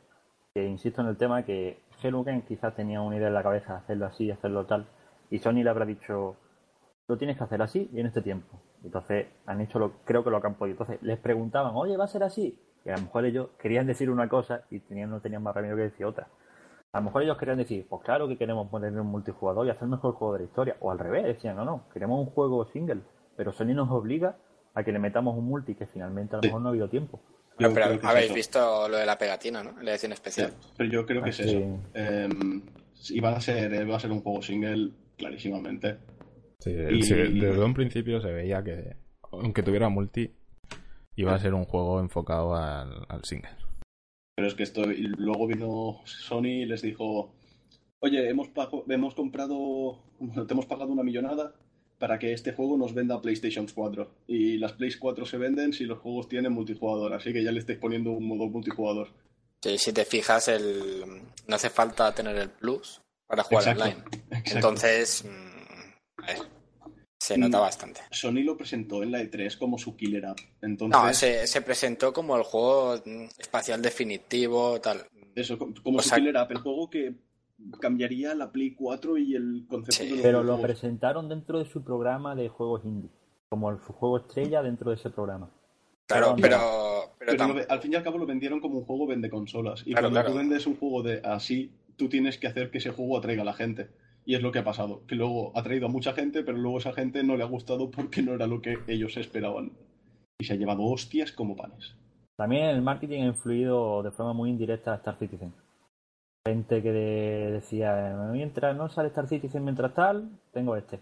que insisto en el tema, que Hello Games quizás tenía una idea en la cabeza, hacerlo así, hacerlo tal, y Sony le habrá dicho, lo tienes que hacer así y en este tiempo. Entonces, han hecho lo, creo que lo que han podido. Entonces, les preguntaban, oye, ¿va a ser así? Y a lo mejor ellos querían decir una cosa y tenían, no tenían más remedio que decir otra. A lo mejor ellos querían decir, pues claro que queremos poner un multijugador y hacer el mejor juego de la historia. O al revés, decían, no, no, queremos un juego single. Pero Sony nos obliga a que le metamos un multi que finalmente a lo Sí. mejor no ha habido tiempo. Yo pero es habéis eso. visto lo de la pegatina, ¿no? La edición Sí, especial. pero yo creo que es Así- eso. Eh, iba, a ser, iba a ser un juego single, clarísimamente. Sí, Y- sí, desde un principio se veía que, aunque tuviera multi, iba a ser un juego enfocado al, al single. Pero es que esto. Y luego vino Sony y les dijo: Oye, hemos, pago- hemos comprado. Te hemos pagado una millonada para que este juego nos venda PlayStation 4. Y las Play 4 se venden si los juegos tienen multijugador. Así que ya le estáis poniendo un modo multijugador. Sí, si te fijas, el... no hace falta tener el plus para jugar Exacto, online. exacto. Entonces, mm, a ver, se nota Mm. bastante. Sony lo presentó en la E3 como su killer app. Entonces, No, se, se presentó como el juego mm, espacial definitivo, tal. eso, como o su killer app, el juego que cambiaría la Play 4 y el concepto Sí. de los Pero lo presentaron dentro de su programa de juegos indie, como el- su juego estrella dentro de ese programa. Claro, Pero- pero, pero, Pero tam- lo ve- al fin y al cabo lo vendieron como un juego vende consolas. Y Claro, cuando claro. tú vendes un juego de así, tú tienes que hacer que ese juego atraiga a la gente. Y es lo que ha pasado. Que luego ha traído a mucha gente, pero luego esa gente no le ha gustado porque no era lo que ellos esperaban. Y se ha llevado hostias como panes. También el marketing ha influido de forma muy indirecta a Star Citizen. Gente que de- decía, mientras no sale Star Citizen mientras tal, tengo este.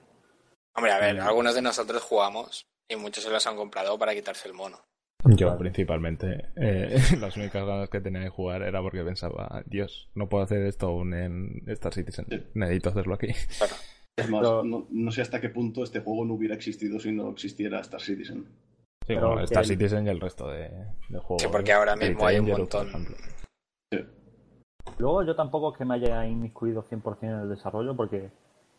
hombre, a ver, algunos de nosotros jugamos Y muchos se los han comprado para quitarse el mono. Yo principalmente, eh, las únicas ganas que tenía de jugar era porque pensaba, Dios, no puedo hacer esto aún en Star Citizen, necesito hacerlo aquí. Claro. Es más, Pero- no, no sé hasta qué punto este juego no hubiera existido si no existiera Star Citizen. Sí, Pero bueno, Star Citizen y el resto de, de juegos. Sí, porque ahora mismo hay un montón. ejemplo. Luego yo tampoco es que me haya inmiscuido 100% en el desarrollo porque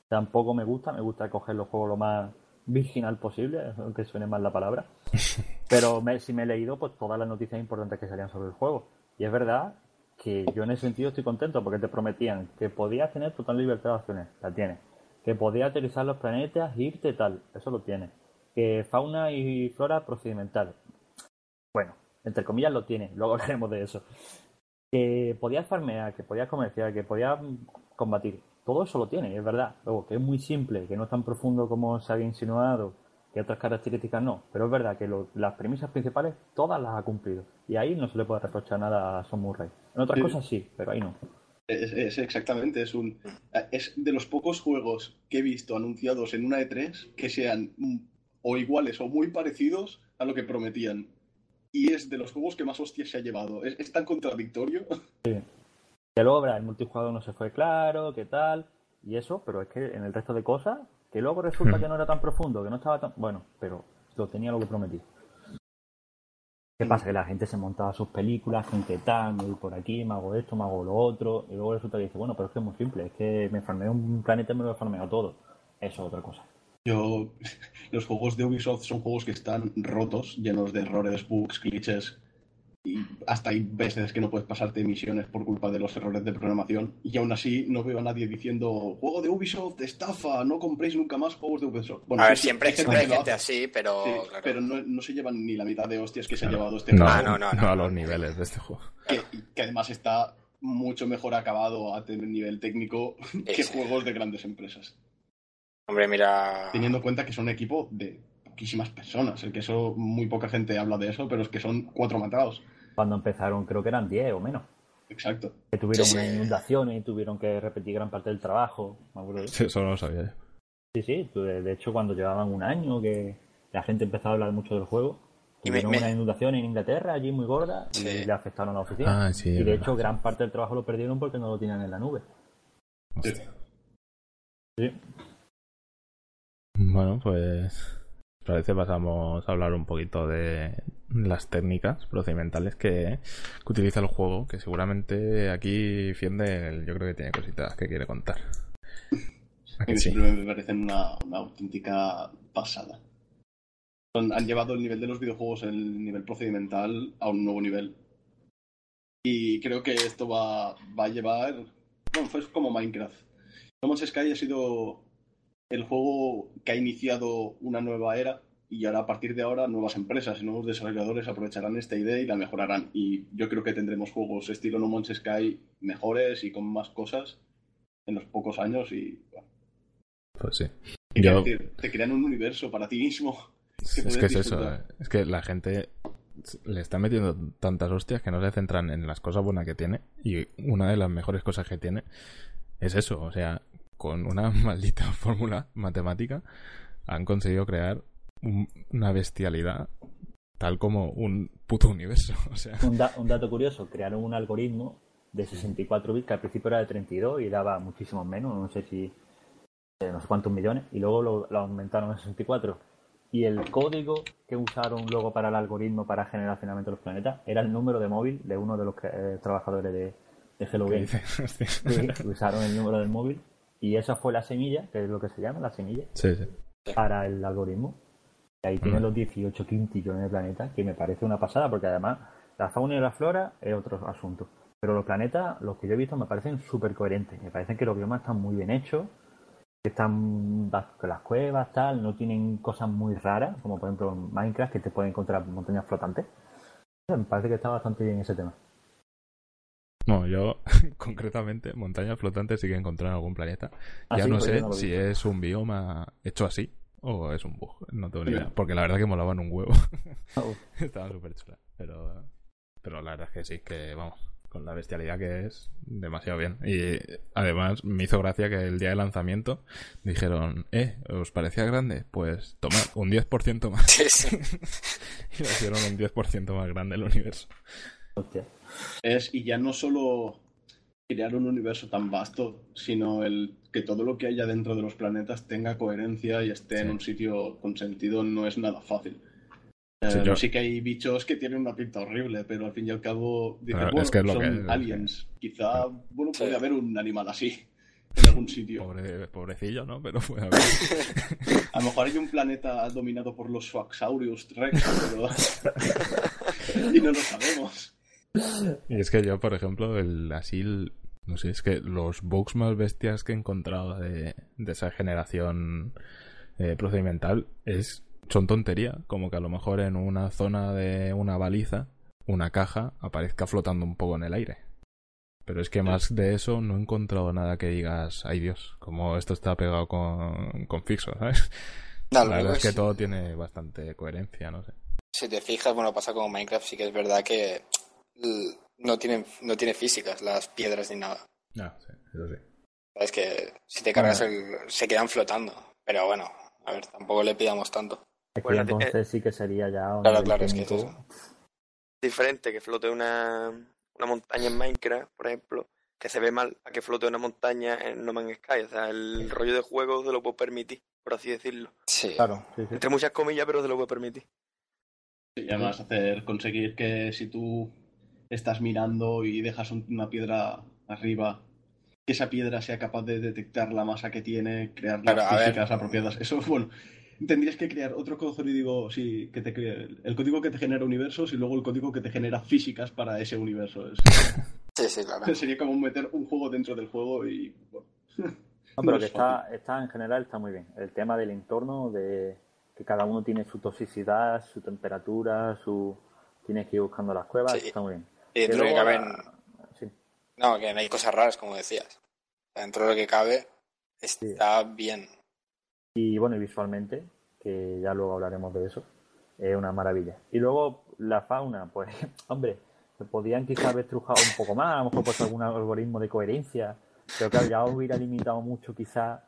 tampoco me gusta, me gusta coger los juegos lo más virginal posible, aunque suene mal la palabra. Pero me, si me he leído pues todas las noticias importantes que salían sobre el juego. Y es verdad que yo en ese sentido estoy contento porque te prometían que podías tener total libertad de acciones, la tienes. Que podías aterrizar los planetas, irte tal, eso lo tienes. Que fauna y flora procedimental. Bueno, entre comillas lo tiene, luego hablaremos de eso que podías farmear, que podías comerciar, que podías combatir. Todo eso lo tiene, es verdad. Luego, que es muy simple, que no es tan profundo como se había insinuado, que otras características no. Pero es verdad que lo- las premisas principales todas las ha cumplido. Y ahí no se le puede reprochar nada a Son Murray. En otras Sí. cosas sí, pero ahí no. Es, es exactamente, es un es de los pocos juegos que he visto anunciados en una E3 que sean o iguales o muy parecidos a lo que prometían. Y es de los juegos que más hostias se ha llevado. Es, es tan contradictorio. Que el multijugador no se fue claro, qué tal, y eso, pero es que en el resto de cosas, que luego resulta que no era tan profundo, que no estaba tan. Bueno, pero lo tenía lo que prometí. ¿Qué pasa? Que la gente se montaba sus películas, gente tal, me voy por aquí, me hago esto, me hago lo otro, y luego resulta que dice, bueno, pero es que es muy simple, es que me farmeo un planeta y me lo he farmeado todo. Eso es otra cosa. Yo, los juegos de Ubisoft son juegos que están rotos, llenos de errores, bugs, glitches. Y hasta hay veces que no puedes pasarte misiones por culpa de los errores de programación. Y aún así no veo a nadie diciendo, juego de Ubisoft, estafa, no compréis nunca más juegos de Ubisoft. Bueno, a ver, sí, sí, siempre, hay gente siempre hay gente así, pero. Sí, claro. pero no, no se llevan ni la mitad de hostias que se ha Claro. llevado este No, juego. No, no, no no, a los niveles de este juego. Que, que además está mucho mejor acabado a tener nivel técnico que Sí. juegos de grandes empresas. Hombre, mira. Teniendo en cuenta que son un equipo de poquísimas personas. El que eso, muy poca gente habla de eso, pero es que son cuatro matados. Cuando empezaron, creo que eran 10 o menos. Exacto. Que tuvieron Sí, sí. unas inundaciones y tuvieron que repetir gran parte del trabajo. Me acuerdo de eso. Sí, eso no lo sabía yo. Sí, sí, de hecho cuando llevaban un año que la gente empezaba a hablar mucho del juego, Y me- tuvieron me- una inundación en Inglaterra allí muy gorda y le afectaron a la oficina. Ah, sí, y de verdad, hecho gran parte del trabajo lo perdieron porque no lo tenían en la nube. Hostia. Sí. Bueno, pues parece pasamos a hablar un poquito de las técnicas procedimentales que, que utiliza el juego, que seguramente aquí Fiende yo creo que tiene cositas que quiere contar. ¿A que mí sí? siempre me parecen una, una auténtica pasada. Han llevado el nivel de los videojuegos, el nivel procedimental, a un nuevo nivel. Y creo que esto va, va a llevar. Bueno, fue como Minecraft. No Man's Sky ha sido el juego que ha iniciado una nueva era y ahora a partir de ahora nuevas empresas y nuevos desarrolladores aprovecharán esta idea y la mejorarán. Y yo creo que tendremos juegos estilo No Man's Sky mejores y con más cosas en los pocos años y bueno, Pues sí. ¿Qué Yo- decir? te crean un universo para ti mismo. que Es que es eso, disfrutar. eh. es que la gente le está metiendo tantas hostias que no se centran en las cosas buenas que tiene y una de las mejores cosas que tiene es eso, o sea, con una maldita fórmula matemática han conseguido crear un- una bestialidad tal como un puto universo, o sea, Un, da- un dato curioso, crearon un algoritmo de 64 bits que al principio era de 32 y daba muchísimos menos, no sé si eh, no sé cuántos millones, y luego lo, lo aumentaron a 64. Y el código que usaron luego para el algoritmo para generar finalmente los planetas era el número de móvil de uno de los que- eh, trabajadores de, de Hello que Game. dice, hostia. Sí, usaron el número del móvil y esa fue la semilla, que es lo que se llama, la semilla, Sí, sí. para el algoritmo. Y ahí tienen Mm. los 18 quintillones de planetas, que me parece una pasada, porque además la fauna y la flora es otro asunto. Pero los planetas, los que yo he visto, me parecen súper coherentes. Me parecen que los biomas están muy bien hechos, que están las, cuevas, tal, no tienen cosas muy raras, como por ejemplo en Minecraft, que te pueden encontrar montañas flotantes. Me parece que está bastante bien ese tema. No, yo concretamente montañas flotantes sí que encontré en algún planeta. Ah, ya no pues sé no si es un bioma hecho así o es un bug, no tengo ni idea, porque la verdad que molaban un huevo. Oh, Estaba súper chula. Pero, pero la verdad es que sí, que vamos. con la bestialidad que es, demasiado bien. Y además me hizo gracia que el día de lanzamiento dijeron, eh, ¿os parecía grande? Pues tomad un 10% más. Y lo hicieron un 10% más grande el universo. Hostia. Es, y ya no solo crear un universo tan vasto, sino el que todo lo que haya dentro de los planetas tenga coherencia y esté en Sí. un sitio con sentido no es nada fácil. Sí, Eh, yo- sí que hay bichos que tienen una pinta horrible, pero al fin y al cabo dices, bueno, es que es lo son que es, aliens. Quizá, bueno, puede haber un animal así en algún sitio. Pobre, pobrecillo, ¿no? Pero fue a ver. A lo mejor hay un planeta dominado por los Swaxaurius Rex, pero... y no lo sabemos. Y es que yo, por ejemplo, el así, no sé, es que los bugs más bestias que he encontrado de, de esa generación eh, procedimental es son tontería, como que a lo mejor en una zona de una baliza, una caja aparezca flotando un poco en el aire. Pero es que más de eso no he encontrado nada que digas, ay Dios, como esto está pegado con, con fixo, ¿sabes? No, La verdad único es que todo tiene bastante coherencia, no sé. Si te fijas, bueno, pasa como Minecraft, sí que es verdad que no tienen, no tiene físicas las piedras ni nada. No, sí, eso sí. Es que si te cargas el, se quedan flotando. Pero bueno, a ver, tampoco le pidamos tanto. Es que Bueno, entonces sí que sería ya un Claro, claro, es que es eso. diferente que flote una, una montaña en Minecraft, por ejemplo, que se ve mal a que flote una montaña en No Man's Sky. O sea, el rollo de juego se lo puedo permitir, por así decirlo. Sí. Claro, sí, sí. Entre muchas comillas, pero se lo puedo permitir. Y además hacer, conseguir que si tú estás mirando y dejas un- una piedra arriba, que esa piedra sea capaz de detectar la masa que tiene, crear las físicas apropiadas. Eso, bueno, tendrías que crear otro código, sí, que te crea- el código que te genera universos y luego el código que te genera físicas para ese universo. Es- Sí, sí, claro. sería como meter un juego dentro del juego y bueno. No, pero No que es está, está en general está muy bien. El tema del entorno, de que cada uno tiene su toxicidad, su temperatura, su tienes que ir buscando las cuevas, Sí. está muy bien. Y dentro de Que lo que luego caben. la- sí. No, que no hay cosas raras, como decías. Dentro de lo que cabe, está bien. Y bueno, y visualmente, que ya luego hablaremos de eso, es una maravilla. Y luego la fauna, pues, hombre, se podían quizás haber trujado un poco más, a lo mejor puesto algún algoritmo de coherencia, pero claro, ya hubiera limitado mucho quizás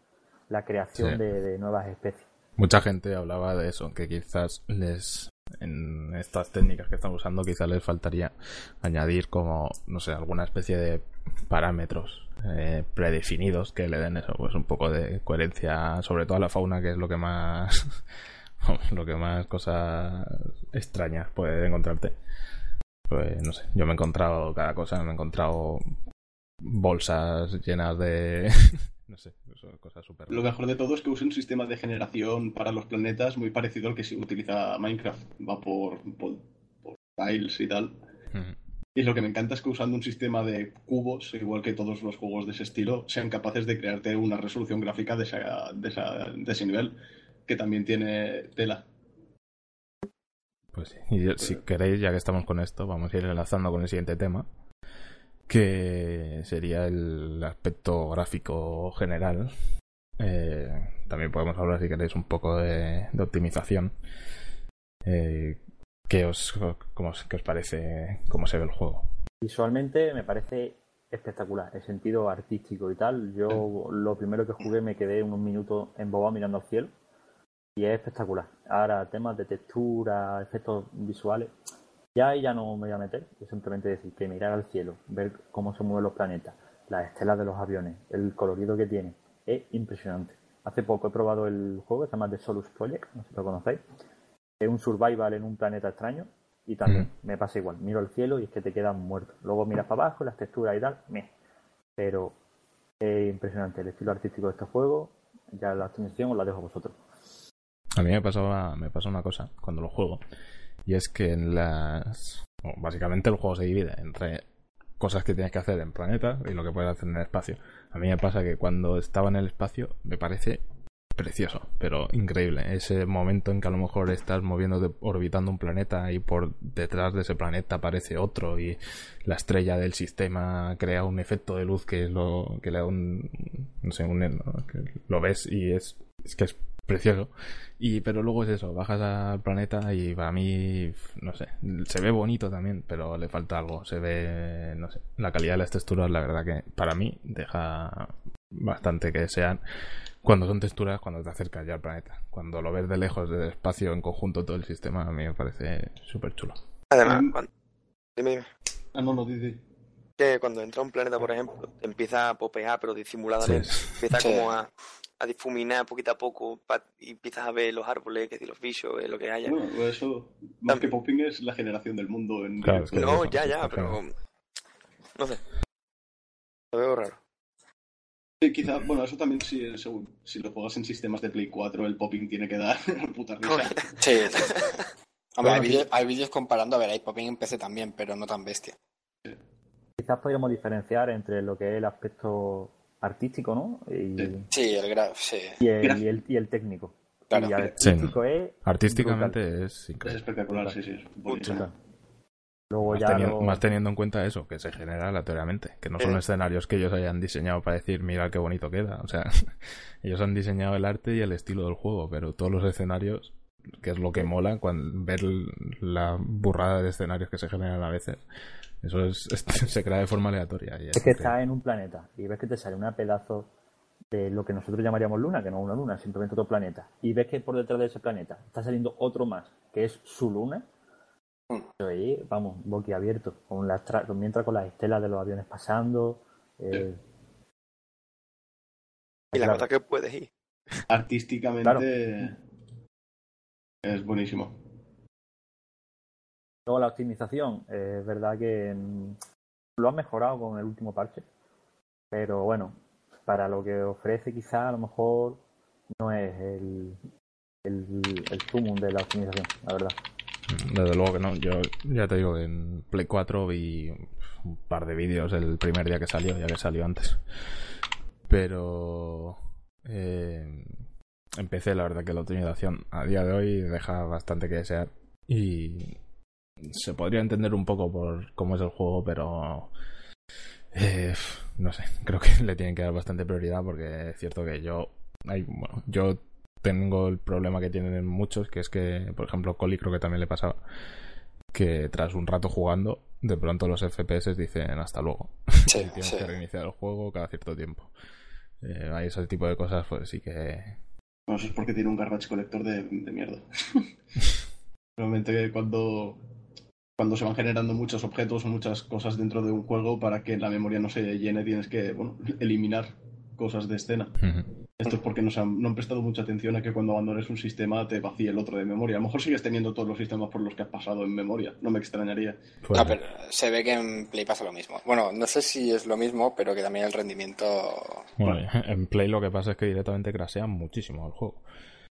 la creación Sí. de, de nuevas especies. Mucha gente hablaba de eso, que quizás les en estas técnicas que están usando quizás les faltaría añadir como, no sé, alguna especie de parámetros eh, predefinidos que le den eso, pues un poco de coherencia, sobre todo a la fauna, que es lo que más lo que más cosas extrañas puede encontrarte. Pues no sé, yo me he encontrado cada cosa, me he encontrado bolsas llenas de no sé, Lo mejor de todo es que usa un sistema de generación para los planetas muy parecido al que se utiliza Minecraft. Va por, por, por tiles y tal. Y lo que me encanta es que usando un sistema de cubos, igual que todos los juegos de ese estilo, sean capaces de crearte una resolución gráfica de, esa- de, esa- de ese nivel, que también tiene tela. Pues sí. Y yo- si queréis, ya que estamos con esto, vamos a ir enlazando con el siguiente tema, que sería el aspecto gráfico general. Eh, también podemos hablar, si queréis, un poco de, optimización. Eh, ¿qué, os- qué os parece cómo se ve el juego? Visualmente me parece espectacular, el sentido artístico y tal. Yo lo primero que jugué me quedé unos minutos embobado mirando al cielo y es espectacular. Ahora, temas de textura, efectos visuales, ya ahí ya no me voy a meter. Yo simplemente decir que mirar al cielo, ver cómo se mueven los planetas, las estelas de los aviones, el colorido que tiene, es impresionante. Hace poco he probado el juego se llama The Solus Project, no sé si lo conocéis. Es un survival en un planeta extraño y también Ujú. me pasa igual. Miro al cielo y es que te quedas muerto. Luego miras para abajo, las texturas y tal, meh. Pero es impresionante el estilo artístico de este juego. Ya la optimización os la dejo a vosotros. A mí me pasaba, me pasa una cosa cuando lo juego, y es que en las... básicamente el juego se divide entre cosas que tienes que hacer en planetas y lo que puedes hacer en el espacio. A mí me pasa que cuando estaba en el espacio me parece precioso, pero increíble. Ese momento en que a lo mejor estás moviéndote, orbitando un planeta y por detrás de ese planeta aparece otro y la estrella del sistema crea un efecto de luz que es lo que le da un no sé, un, que lo ves y es, es que es precioso. Y, pero luego es eso, bajas al planeta y para mí, no sé, se ve bonito también, pero le falta algo. Se ve, no sé, la calidad de las texturas, la verdad que para mí deja bastante que sean cuando son texturas cuando te acercas ya al planeta. Cuando lo ves de lejos, de espacio, en conjunto, todo el sistema, a mí me parece súper chulo. Además, cuando- dime, dime. Ah, no, no, dice. Que cuando entra a un planeta, por ejemplo, empieza a popear, pero disimuladamente. Sí. Empieza Sí. como a, a difuminar poquito a poco pa- y empiezas a ver los árboles, que si los bichos, eh, lo que haya. Bueno, pues eso, más que popping es la generación del mundo. En Claro, es que- no, ya, ya, pero. No sé. Lo veo raro. Sí, quizá, bueno, eso también si, según- si lo juegas en sistemas de Play 4, el popping tiene que dar puta risa. Sí. Hombre, hay Bueno, vídeos, hay vídeos comparando, a ver, hay popping en PC también, pero no tan bestia. Quizás podríamos diferenciar entre lo que es el aspecto artístico, ¿no? Y, Sí. El graf, sí. y, el, y, el, y el técnico. Claro. y el Sí. artístico es Artísticamente es Es increíble. espectacular, sí, sí. es. Luego Más, ya teniendo, lo- más teniendo en cuenta eso, que se genera aleatoriamente, que no son Eh. escenarios que ellos hayan diseñado para decir, mira qué bonito queda. O sea, ellos han diseñado el arte y el estilo del juego, pero todos los escenarios, que es lo que mola, cuando ver la burrada de escenarios que se generan a veces, eso es, es- se crea de forma aleatoria. y es que estás en un planeta y ves que te sale una pedazo de lo que nosotros llamaríamos luna, que no es una luna, simplemente otro planeta. Y ves que por detrás de ese planeta está saliendo otro más, que es su luna. Pero ahí, vamos, boquiabierto, con las tra- con- mientras con las estelas de los aviones pasando. eh, Y la claro. cosa que puedes ir. Artísticamente es buenísimo. Luego la optimización, eh, es verdad que mm, lo han mejorado con el último parche, pero bueno, para lo que ofrece quizá a lo mejor no es el, el, el sumum de la optimización, la verdad. Desde luego que no. Yo ya te digo, en Play 4 vi un par de vídeos el primer día que salió, ya que salió antes. Pero eh, empecé, la verdad que la optimización a día de hoy deja bastante que desear. Y se podría entender un poco por cómo es el juego, pero eh, no sé, creo que le tienen que dar bastante prioridad porque es cierto que yo, hay, bueno, yo tengo el problema que tienen muchos, que es que, por ejemplo, Coli creo que también le pasaba, que tras un rato jugando, de pronto los FPS dicen hasta luego. Sí, y tienes sí. que reiniciar el juego cada cierto tiempo. Eh, hay ese tipo de cosas, pues sí que... Bueno, eso es porque tiene un garbage collector de, de mierda. Normalmente cuando, cuando se van generando muchos objetos o muchas cosas dentro de un juego, para que la memoria no se llene tienes que bueno, eliminar cosas de escena. Esto es porque no, se han, no han prestado mucha atención a que cuando abandones un sistema te vacíe el otro de memoria. A lo mejor sigues teniendo todos los sistemas por los que has pasado en memoria. No me extrañaría. Pues, Ah, pero se ve que en Play pasa lo mismo. Bueno, no sé si es lo mismo, pero que también el rendimiento... Bueno, en Play lo que pasa es que directamente crasean muchísimo el juego.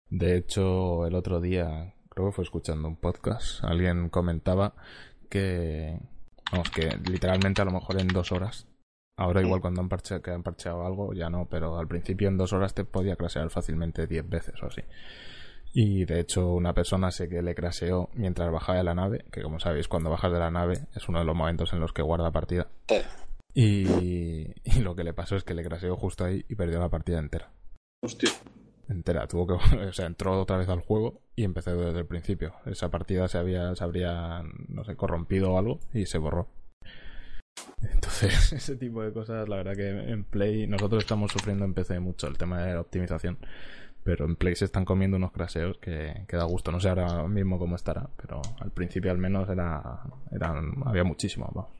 De hecho, el otro día, creo que fue escuchando un podcast, alguien comentaba que, vamos, que literalmente a lo mejor en dos horas, ahora igual cuando han parcheado, que han parcheado algo, ya no, pero al principio en dos horas te podía crasear fácilmente 10 veces o así. Y de hecho, una persona sé que le craseó mientras bajaba de la nave, que como sabéis, cuando bajas de la nave es uno de los momentos en los que guarda partida. Y, y lo que le pasó es que le craseó justo ahí y perdió la partida entera. Hostia. Entera. Tuvo que, o sea, entró otra vez al juego y empezó desde el principio. Esa partida se había, se habría, no sé, corrompido o algo y se borró. Entonces, ese tipo de cosas, la verdad que en Play, nosotros estamos sufriendo en PC mucho el tema de la optimización. Pero en Play se están comiendo unos craseos que, que da gusto. No sé ahora mismo cómo estará, pero al principio al menos era, eran, había muchísimo. Vamos.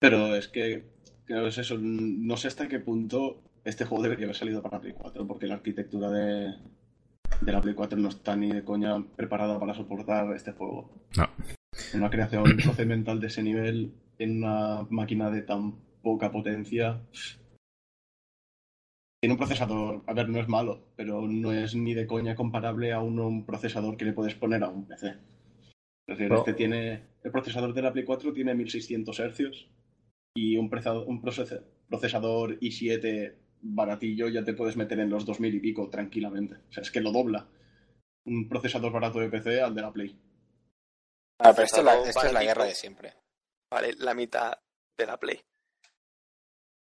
Pero es que, eso. No sé hasta qué punto este juego debería haber salido para Play 4, porque la arquitectura de, de la Play 4 no está ni de coña preparada para soportar este juego. No. Una creación procedimental de ese nivel en una máquina de tan poca potencia. Tiene un procesador, a ver, no es malo, pero no es ni de coña comparable a un, un procesador que le puedes poner a un PC. Es decir, No. este tiene, el procesador de la Play 4 tiene 1600 hercios y un, preza- un procesador i7 baratillo ya te puedes meter en los 2000 y pico tranquilamente. O sea, es que lo dobla un procesador barato de PC al de la Play. Ah, pero esto es la, Procesador esto es la básico. guerra de siempre. Vale, la mitad de la Play.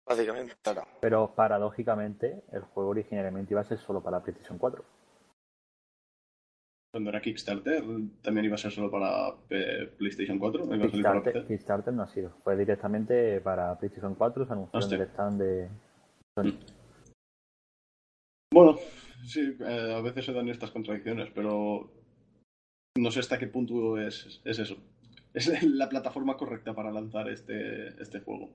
Básicamente. Claro. Pero paradójicamente, el juego originalmente iba a ser solo para PlayStation 4. Cuando era Kickstarter, también iba a ser solo para eh, PlayStation 4. iba a salir para Kickstarter, PC. Kickstarter no ha sido. Fue directamente para PlayStation 4, se anunció en el stand de. Bueno, sí, eh, a veces se dan estas contradicciones, pero no sé hasta qué punto es, es eso. Es la plataforma correcta para lanzar este, este juego.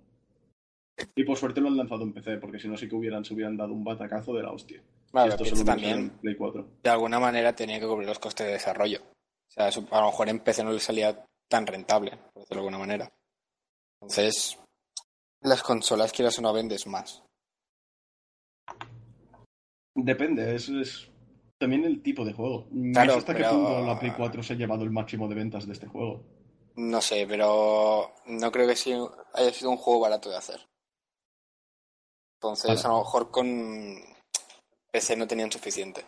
Y por suerte lo han lanzado en PC, porque si no sí que hubieran, se hubieran dado un batacazo de la hostia. Vale, Esto hubiera salido también, Play 4. de alguna manera tenía que cubrir los costes de desarrollo. O sea, a lo mejor en PC no le salía tan rentable, por decirlo de alguna manera. Entonces, las consolas quieras o no vendes más. Depende, es, es también el tipo de juego. No sé hasta qué pero- punto la Play 4 se ha llevado el máximo de ventas de este juego. No sé, pero no creo que haya sido un juego barato de hacer. Entonces, a lo mejor con PC no tenían suficiente.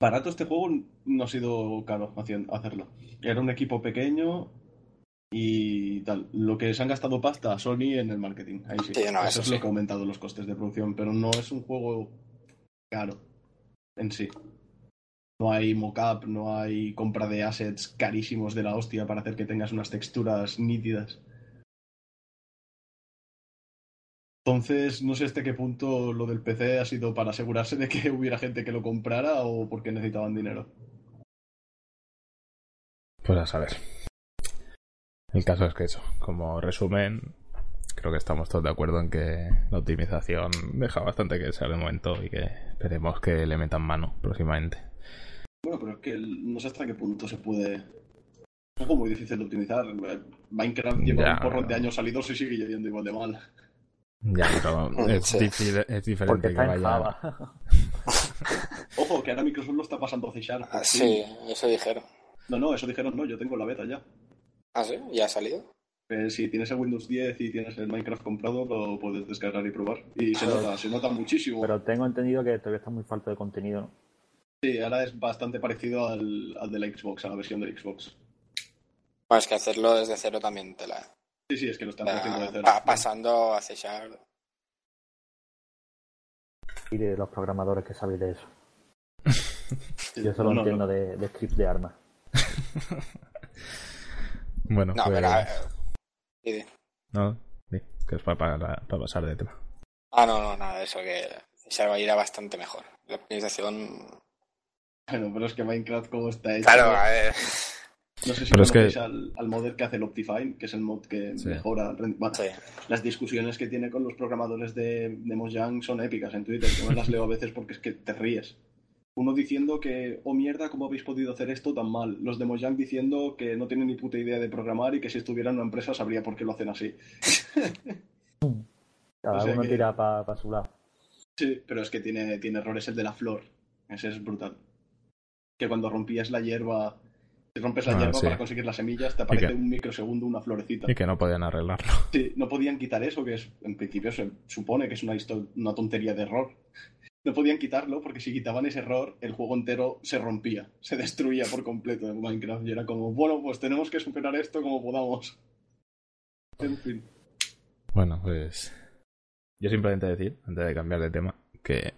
Barato este juego no ha sido caro hacerlo. Era un equipo pequeño y tal. Lo que se han gastado pasta Sony en el marketing. Ahí sí. Sí, no, eso, eso es lo que ha aumentado los costes de producción, pero no es un juego caro en sí. No hay mockup, no hay compra de assets carísimos de la hostia para hacer que tengas unas texturas nítidas. Entonces, no sé hasta qué punto lo del PC ha sido para asegurarse de que hubiera gente que lo comprara o porque necesitaban dinero. Pues a saber. El caso es que eso, como resumen, creo que estamos todos de acuerdo en que la optimización deja bastante que desear de momento y que esperemos que le metan mano próximamente. Bueno, pero es que el- no sé hasta qué punto se puede. Es un juego muy difícil de optimizar. Minecraft lleva Ya, un porrón de años salidos y sigue yendo igual de mal. Ya, pero es, Sí. difícil- es diferente Porque que vaya. Java. Ojo, que ahora Microsoft lo está pasando a. Ah, sí, eso dijeron. No, no, eso dijeron, no, yo tengo la beta ya. Ah, sí, ya ha salido. Eh, si tienes el Windows 10 y tienes el Minecraft comprado, lo puedes descargar y probar. Y se nota, se nota muchísimo. Pero tengo entendido que todavía está muy falta de contenido. ¿no? Sí, ahora es bastante parecido al, al de la Xbox, a la versión de Xbox. Bueno, es que hacerlo desde cero también te la... Sí, sí, es que lo están haciendo de cero. pa- pasando a C Sharp. Y de los programadores que sabéis de eso. Sí, Yo solo no, no, entiendo de, de script de armas. Bueno, No, pues. pero... a. No, sí, que es para, para- para pasar de tema. Ah, no, no, nada, eso que C Sharp irá bastante mejor. La optimización... Bueno, pero es que Minecraft como está hecho... Claro, a ver... No sé si Pero es conocéis que- al, al modder que hace el Optifine, que es el mod que Sí. mejora... bueno, Sí. Las discusiones que tiene con los programadores de, de Mojang son épicas en Twitter. Yo me las leo a veces porque es que te ríes. Uno diciendo que, oh mierda, ¿cómo habéis podido hacer esto tan mal? Los de Mojang diciendo que no tienen ni puta idea de programar y que si estuviera en una empresa sabría por qué lo hacen así. Cada O sea uno que- tira para su lado. Sí, pero es que tiene, tiene errores el de la flor. Ese es brutal. Que cuando rompías la hierba, si rompes la Ah, hierba sí. para conseguir las semillas, te aparece que- un microsegundo una florecita. Y que no podían arreglarlo. Sí, no podían quitar eso, que es, en principio se supone que es una, una tontería de error. No podían quitarlo porque si quitaban ese error, el juego entero se rompía, se destruía por completo de Minecraft. Y era como, bueno, pues tenemos que superar esto como podamos. En fin. Bueno, pues. Yo simplemente decir, antes de cambiar de tema, que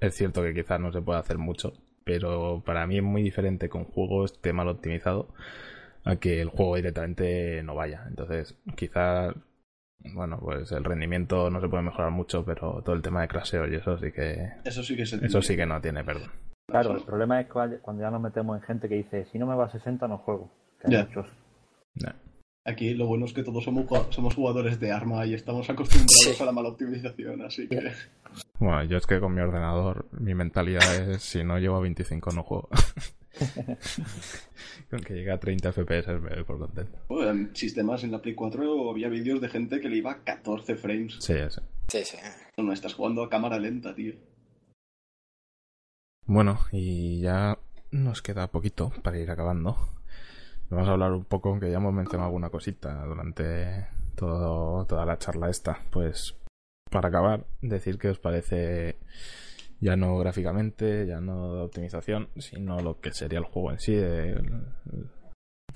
es cierto que quizás no se puede hacer mucho, pero para mí es muy diferente que un juego esté mal optimizado a que el juego directamente no vaya. Entonces, quizás. Bueno, pues el rendimiento no se puede mejorar mucho, pero todo el tema de craseo y eso sí que. Eso sí que es Eso sí que no tiene perdón. Claro, el problema es cua- cuando ya nos metemos en gente que dice, si no me va a 60 no juego. Que hay Ya. muchos. Aquí lo bueno es que todos somos, somos jugadores de arma y estamos acostumbrados Sí. a la mala optimización, así que... Bueno, yo es que con mi ordenador, mi mentalidad es si no llego a 25 no juego. con que llegue a 30 FPS me doy por contento. Bueno, en sistemas en la Play 4 había vídeos de gente que le iba a 14 frames. Sí, sí. Sí, sí. No, no, estás jugando a cámara lenta, tío. Bueno, y ya nos queda poquito para ir acabando. Vamos a hablar un poco, aunque ya hemos mencionado alguna cosita durante todo, toda la charla esta. Pues para acabar, decir qué os parece ya no gráficamente, ya no de optimización, sino lo que sería el juego en sí, el,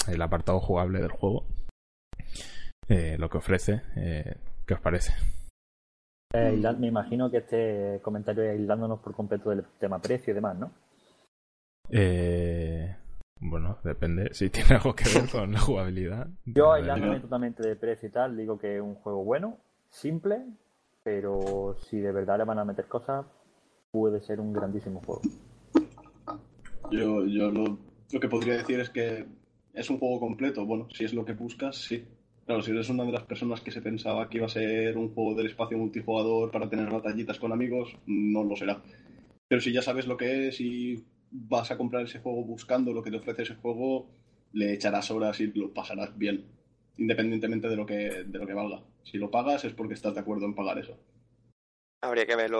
el apartado jugable del juego, eh, lo que ofrece, eh, ¿qué os parece? Eh, me imagino que este comentario es aislándonos por completo del tema precio y demás, ¿no? Eh, bueno, depende si tiene algo que ver con la jugabilidad. Yo aislándome totalmente de precio y tal, digo que es un juego bueno, simple, pero si de verdad le van a meter cosas, puede ser un grandísimo juego. Yo, yo lo, lo que podría decir es que es un juego completo. Bueno, si es lo que buscas, sí. Claro, si eres una de las personas que se pensaba que iba a ser un juego del espacio multijugador para tener batallitas con amigos, no lo será. Pero si ya sabes lo que es y vas a comprar ese juego buscando lo que te ofrece ese juego, le echarás horas y lo pasarás bien, independientemente de lo que, de lo que valga. Si lo pagas es porque estás de acuerdo en pagar eso. Habría que ver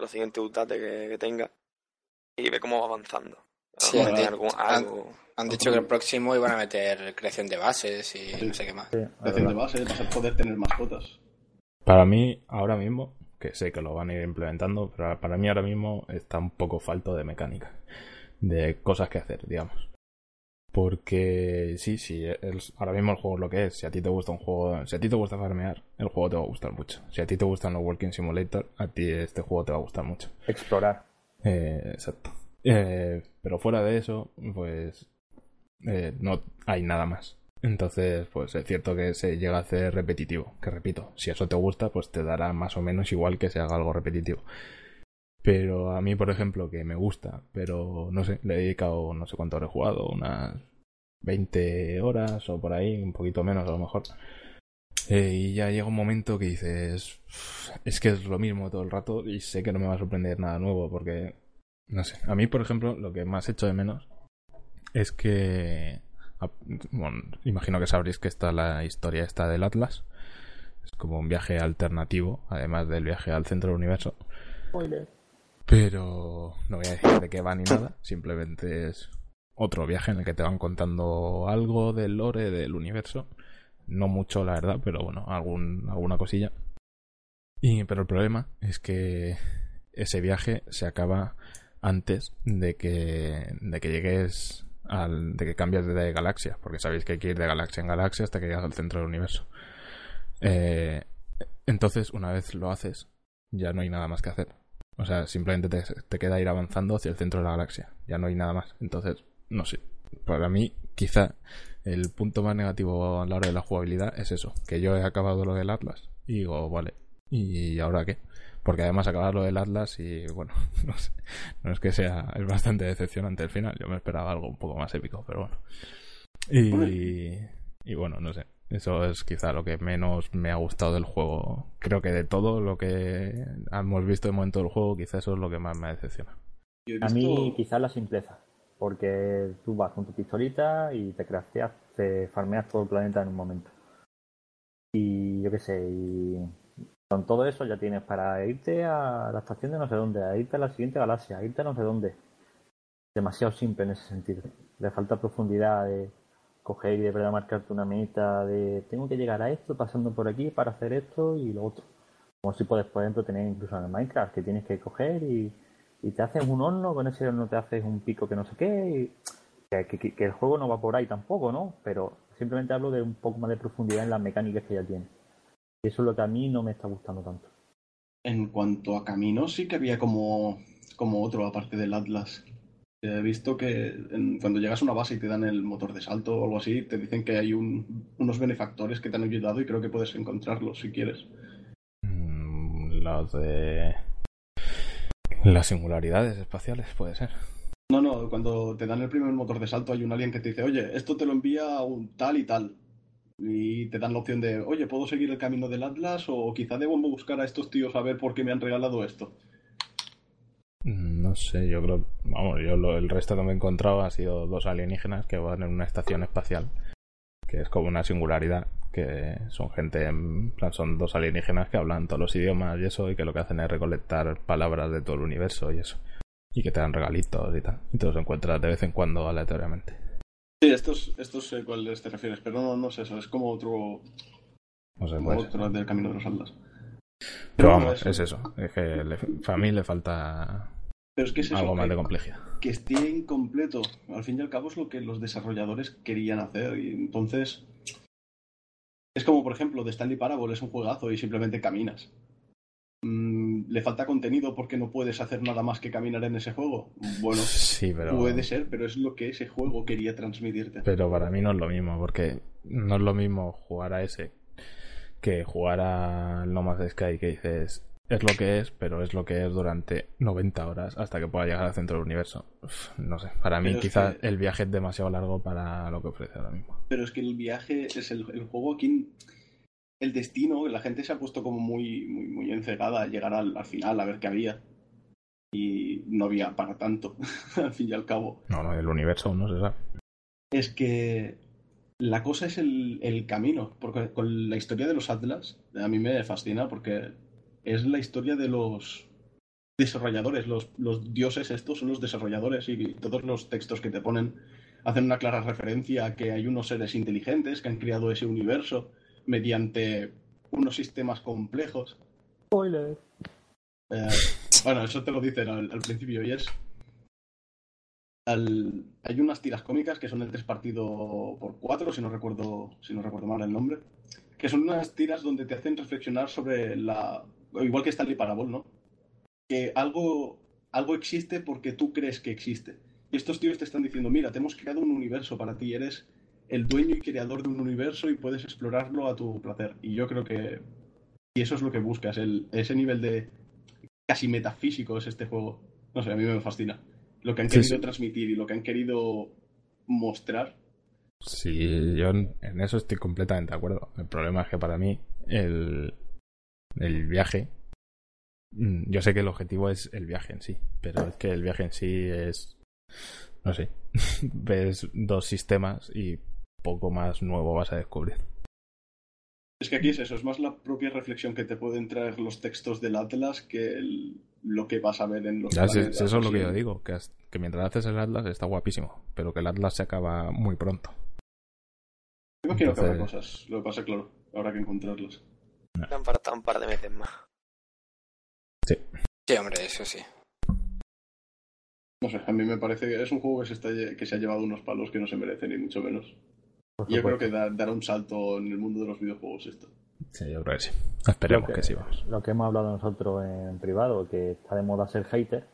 los los siguientes updates que, que tenga y ver cómo va avanzando. Sí, mejor han, algún- algo- han dicho que el próximo iban a meter creación de bases y no sé qué más. Sí, Creación de verdad. base, vas a poder tener mascotas. Para mí, ahora mismo, que sé que lo van a ir implementando, pero para mí ahora mismo está un poco falto de mecánica, de cosas que hacer, digamos. Porque sí, sí, el- ahora mismo el juego es lo que es. Si a ti te gusta un juego, si a ti te gusta farmear, el juego te va a gustar mucho. Si a ti te gustan los Walking Simulator, a ti este juego te va a gustar mucho. Explorar. Eh, exacto. Eh, pero fuera de eso, pues eh, no hay nada más. Entonces, pues es cierto que se llega a hacer repetitivo. Que repito, si eso te gusta, pues te dará más o menos igual que se haga algo repetitivo. Pero a mí, por ejemplo, que me gusta, pero no sé, le he dedicado no sé cuánto habré jugado, unas 20 horas o por ahí, un poquito menos a lo mejor. Eh, y ya llega un momento que dices, "Uf, es que es lo mismo todo el rato y sé que no me va a sorprender nada nuevo porque, no sé, a mí por ejemplo lo que más echo de menos es que, bueno, imagino que sabréis que está la historia esta del Atlas, es como un viaje alternativo, además del viaje al centro del universo. Pero no voy a decir de qué va ni nada, simplemente es otro viaje en el que te van contando algo del lore del universo. No mucho, la verdad, pero bueno, algún, alguna cosilla. Y, pero el problema es que ese viaje se acaba antes de que, de que llegues al, de que cambies de galaxia, porque sabéis que hay que ir de galaxia en galaxia hasta que llegas al centro del universo. Eh, entonces, una vez lo haces, ya no hay nada más que hacer. O sea, simplemente te, te queda ir avanzando hacia el centro de la galaxia. Ya no hay nada más. Entonces, no sé. Para mí, quizá el punto más negativo a la hora de la jugabilidad es eso. Que yo he acabado lo del Atlas y digo, vale, ¿y ahora qué? Porque además acabar lo del Atlas y bueno, no sé. No es que sea, es bastante decepcionante el final. Yo me esperaba algo un poco más épico, pero bueno. Y, y bueno, no sé. Eso es quizá lo que menos me ha gustado del juego. Creo que de todo lo que hemos visto de momento del juego, quizá eso es lo que más me decepciona. A mí quizás la simpleza, porque tú vas con tu pistolita y te crafteas, te farmeas todo el planeta en un momento. Y yo qué sé, y con todo eso ya tienes para irte a la estación de no sé dónde, a irte a la siguiente galaxia, a irte a no sé dónde. Demasiado simple en ese sentido. Le falta profundidad de coger y de verdad marcarte una meta de tengo que llegar a esto pasando por aquí para hacer esto y lo otro. Como si puedes, por ejemplo, tener incluso en el Minecraft, que tienes que coger y, y te haces un horno, con ese horno te haces un pico que no sé qué. y- que, que- que el juego no va por ahí tampoco, ¿no? Pero simplemente hablo de un poco más de profundidad en las mecánicas que ya tiene. Y eso es lo que a mí no me está gustando tanto. En cuanto a caminos, sí que había como, como otro, aparte del Atlas. He visto que en- cuando llegas a una base y te dan el motor de salto o algo así, te dicen que hay un- unos benefactores que te han ayudado y creo que puedes encontrarlos si quieres. Mm, Los de las singularidades espaciales, puede ser. No, no, cuando te dan el primer motor de salto hay un alien que te dice, oye, esto te lo envía un tal y tal. Y te dan la opción de, oye, ¿puedo seguir el camino del Atlas? O quizá debo buscar a estos tíos a ver por qué me han regalado esto. Mm, No sé, yo creo, vamos, yo lo- el resto que me he encontrado ha sido dos alienígenas que van en una estación espacial, que es como una singularidad, que son gente, en plan, son dos alienígenas que hablan todos los idiomas y eso, y que lo que hacen es recolectar palabras de todo el universo y eso, y que te dan regalitos y tal, y te los encuentras de vez en cuando aleatoriamente. Sí, estos, estos sé cuáles te refieres, pero no, no es eso, es como otro, No sé, como pues. otro del camino de los Atlas. Pero vamos, es eso, es que le- para mí le falta Pero es que es eso, algo más que- de complejidad. que esté incompleto. Al fin y al cabo es lo que los desarrolladores querían hacer. Y entonces. Es como, por ejemplo, de Stanley Parable es un juegazo y simplemente caminas. le falta contenido porque no puedes hacer nada más que caminar en ese juego. Bueno, Sí, pero. puede ser, pero es lo que ese juego quería transmitirte. Pero para mí no es lo mismo, porque no es lo mismo jugar a ese que jugar al No Man's Sky que dices es lo que es, pero es lo que es durante 90 horas hasta que pueda llegar al centro del universo. Uf, no sé, para mí Pero es quizá que- el viaje es demasiado largo para lo que ofrece ahora mismo. Pero es que el viaje es el, el juego aquí. El destino, la gente se ha puesto como muy, muy, muy encegada a llegar al, al final a ver qué había. Y no había para tanto, al fin y al cabo. No, no, el universo no se sabe. Es que la cosa es el, el camino, porque con la historia de los Atlas a mí me fascina porque es la historia de los desarrolladores, los, los dioses estos son los desarrolladores y todos los textos que te ponen hacen una clara referencia a que hay unos seres inteligentes que han creado ese universo mediante unos sistemas complejos. Spoiler. Eh, bueno, eso te lo dicen al, al principio y es. Hay unas tiras cómicas que son el 3 partido por 4, si no recuerdo, si no recuerdo mal el nombre. Que son unas tiras donde te hacen reflexionar sobre la. Igual que Stanley Parable, ¿no? Que algo, algo existe porque tú crees que existe. Y estos tíos te están diciendo: Mira, te hemos creado un universo para ti, eres el dueño y creador de un universo y puedes explorarlo a tu placer. Y yo creo que. Y eso es lo que buscas, el, ese nivel de casi metafísico es este juego. No sé, a mí me fascina. Lo que han querido sí. transmitir y lo que han querido mostrar. Sí, yo en en eso estoy completamente de acuerdo. El problema es que para mí el, el viaje, mm, yo sé que el objetivo es el viaje en sí, pero es que el viaje en sí es, no sé, ves dos sistemas y poco más nuevo vas a descubrir. Es que aquí es eso, es más la propia reflexión que te pueden traer los textos del Atlas que el- lo que vas a ver en los Ya, si- planetas, si eso es lo que yo digo, que, has- que mientras haces el Atlas está guapísimo, pero que el Atlas se acaba muy pronto. Yo imagino que habrá Entonces- cosas, lo que pasa, claro, habrá que encontrarlas. Me han faltado un par de meses más. Sí, hombre, eso sí. No sé, a mí me parece que es un juego que se, está, que se ha llevado unos palos que no se merecen, ni mucho menos. Yo creo que da- dará un salto en el mundo de los videojuegos esto. Sí, yo creo que sí. Esperemos que... sí, vamos. Lo que hemos hablado nosotros en privado, que está de moda ser hater.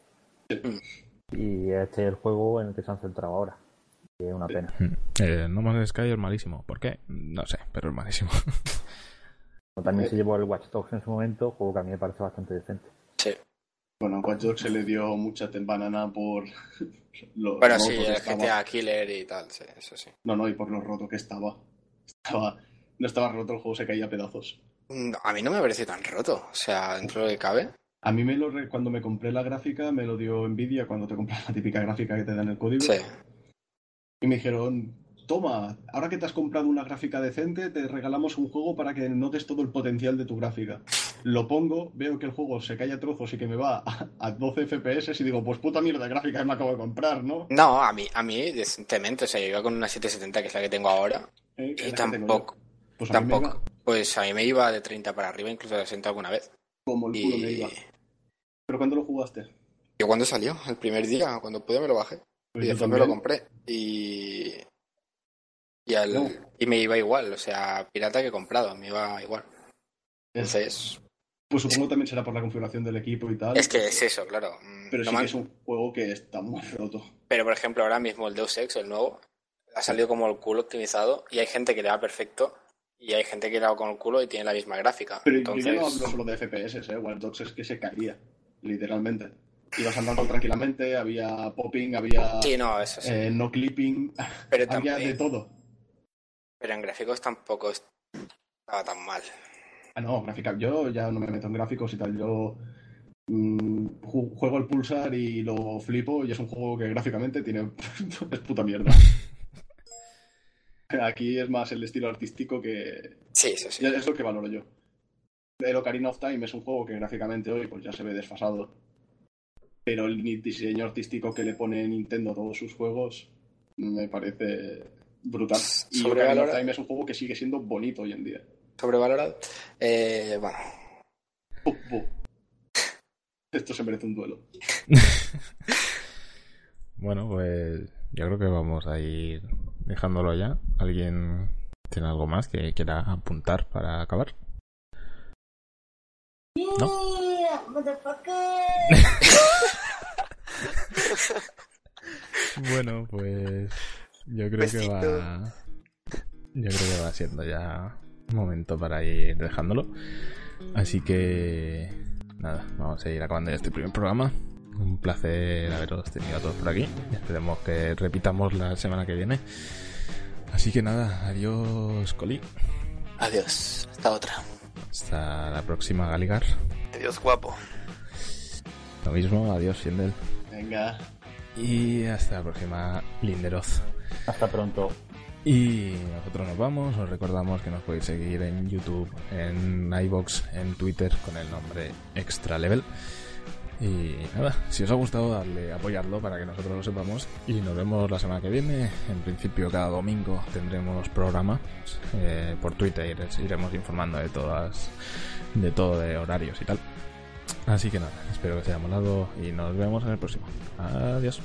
Y este es el juego en el que se han centrado ahora. Y es una pena. Eh, no Man's Sky es malísimo. ¿Por qué? No sé, pero es malísimo. También se llevó el Watch Dogs en su momento, juego que a mí me parece bastante decente. Sí. Bueno, a Watch Dogs se le dio mucha banana por lo Bueno, sí, el estaba. GTA Killer y tal, sí, eso sí. No, no, y por lo roto que estaba. Estaba... No estaba roto, el juego se caía a pedazos. No, a mí no me parece tan roto. O sea, dentro de lo que cabe. A mí me lo re- cuando me compré la gráfica me lo dio Nvidia cuando te compras la típica gráfica que te dan el código. Sí. Y me dijeron, toma, ahora que te has comprado una gráfica decente, te regalamos un juego para que notes todo el potencial de tu gráfica. Lo pongo, veo que el juego se cae a trozos y que me va a, a 12 FPS y digo, pues puta mierda gráfica que me acabo de comprar, ¿no? No, a mí, a mí, decentemente. O sea, yo iba con una 770, que es la que tengo ahora. Eh, Y la tampoco, Pues a mí me tampoco. iba Pues a mí me iba de 30 para arriba, incluso de 60 alguna vez. como el culo me iba. ¿Pero cuándo lo jugaste? yo cuando salió, el primer día, cuando pude me lo bajé. Pues y después me lo compré. Y. Y, al- No. y me iba igual, o sea, pirata que comprado, me iba igual. Es- Entonces, Pues supongo también será por la configuración del equipo y tal. es que es eso, claro. Mm, Pero no sí man- que es un juego que está muy roto. Pero por ejemplo, ahora mismo el Deus Ex, el nuevo, ha salido como el culo optimizado y hay gente que le va perfecto y hay gente que va con el culo y tiene la misma gráfica. Pero Entonces, yo no hablo solo de FPS, ¿eh? Watch Dogs es que se caía, literalmente. Ibas andando tranquilamente, había popping, había sí, no, eso sí. eh, no clipping, pero, había también, de todo. pero en gráficos tampoco estaba tan mal. Ah, no, gráfica. Yo ya no me meto en gráficos y tal. Yo mm, ju- juego el Pulsar y lo flipo y es un juego que gráficamente tiene... es puta mierda. Aquí es más el estilo artístico que... Sí, eso sí. Es lo que valoro yo. El Ocarina of Time es un juego que gráficamente hoy pues ya se ve desfasado. Pero el diseño artístico que le pone Nintendo a todos sus juegos me parece brutal. Y Ocarina of Time es un juego que sigue siendo bonito hoy en día. Sobrevalorado. Eh, bueno. Esto se merece un duelo. Bueno, pues yo creo que vamos a ir dejándolo ya. ¿Alguien tiene algo más que quiera apuntar para acabar? ¿No? bueno, pues yo creo que va. Yo creo que va siendo ya momento para ir dejándolo. Así que nada, vamos a ir acabando ya este primer programa. Un placer haberos tenido a todos por aquí. Esperemos que repitamos la semana que viene. Así que nada, adiós, Coli. Adiós, hasta otra. Hasta la próxima, Galigar. Adiós, guapo. Lo mismo, adiós, Fiendel. Venga. Y hasta la próxima, Linderoz. Hasta pronto. Y nosotros nos vamos, os recordamos que nos podéis seguir en YouTube, en iBox, en Twitter con el nombre Extra Level. Y nada, si os ha gustado, darle apoyarlo para que nosotros lo sepamos. Y nos vemos la semana que viene. En principio, cada domingo tendremos programa. Eh, por Twitter iremos informando de todas, de todo de horarios y tal. Así que nada, espero que os haya molado y nos vemos en el próximo. Adiós.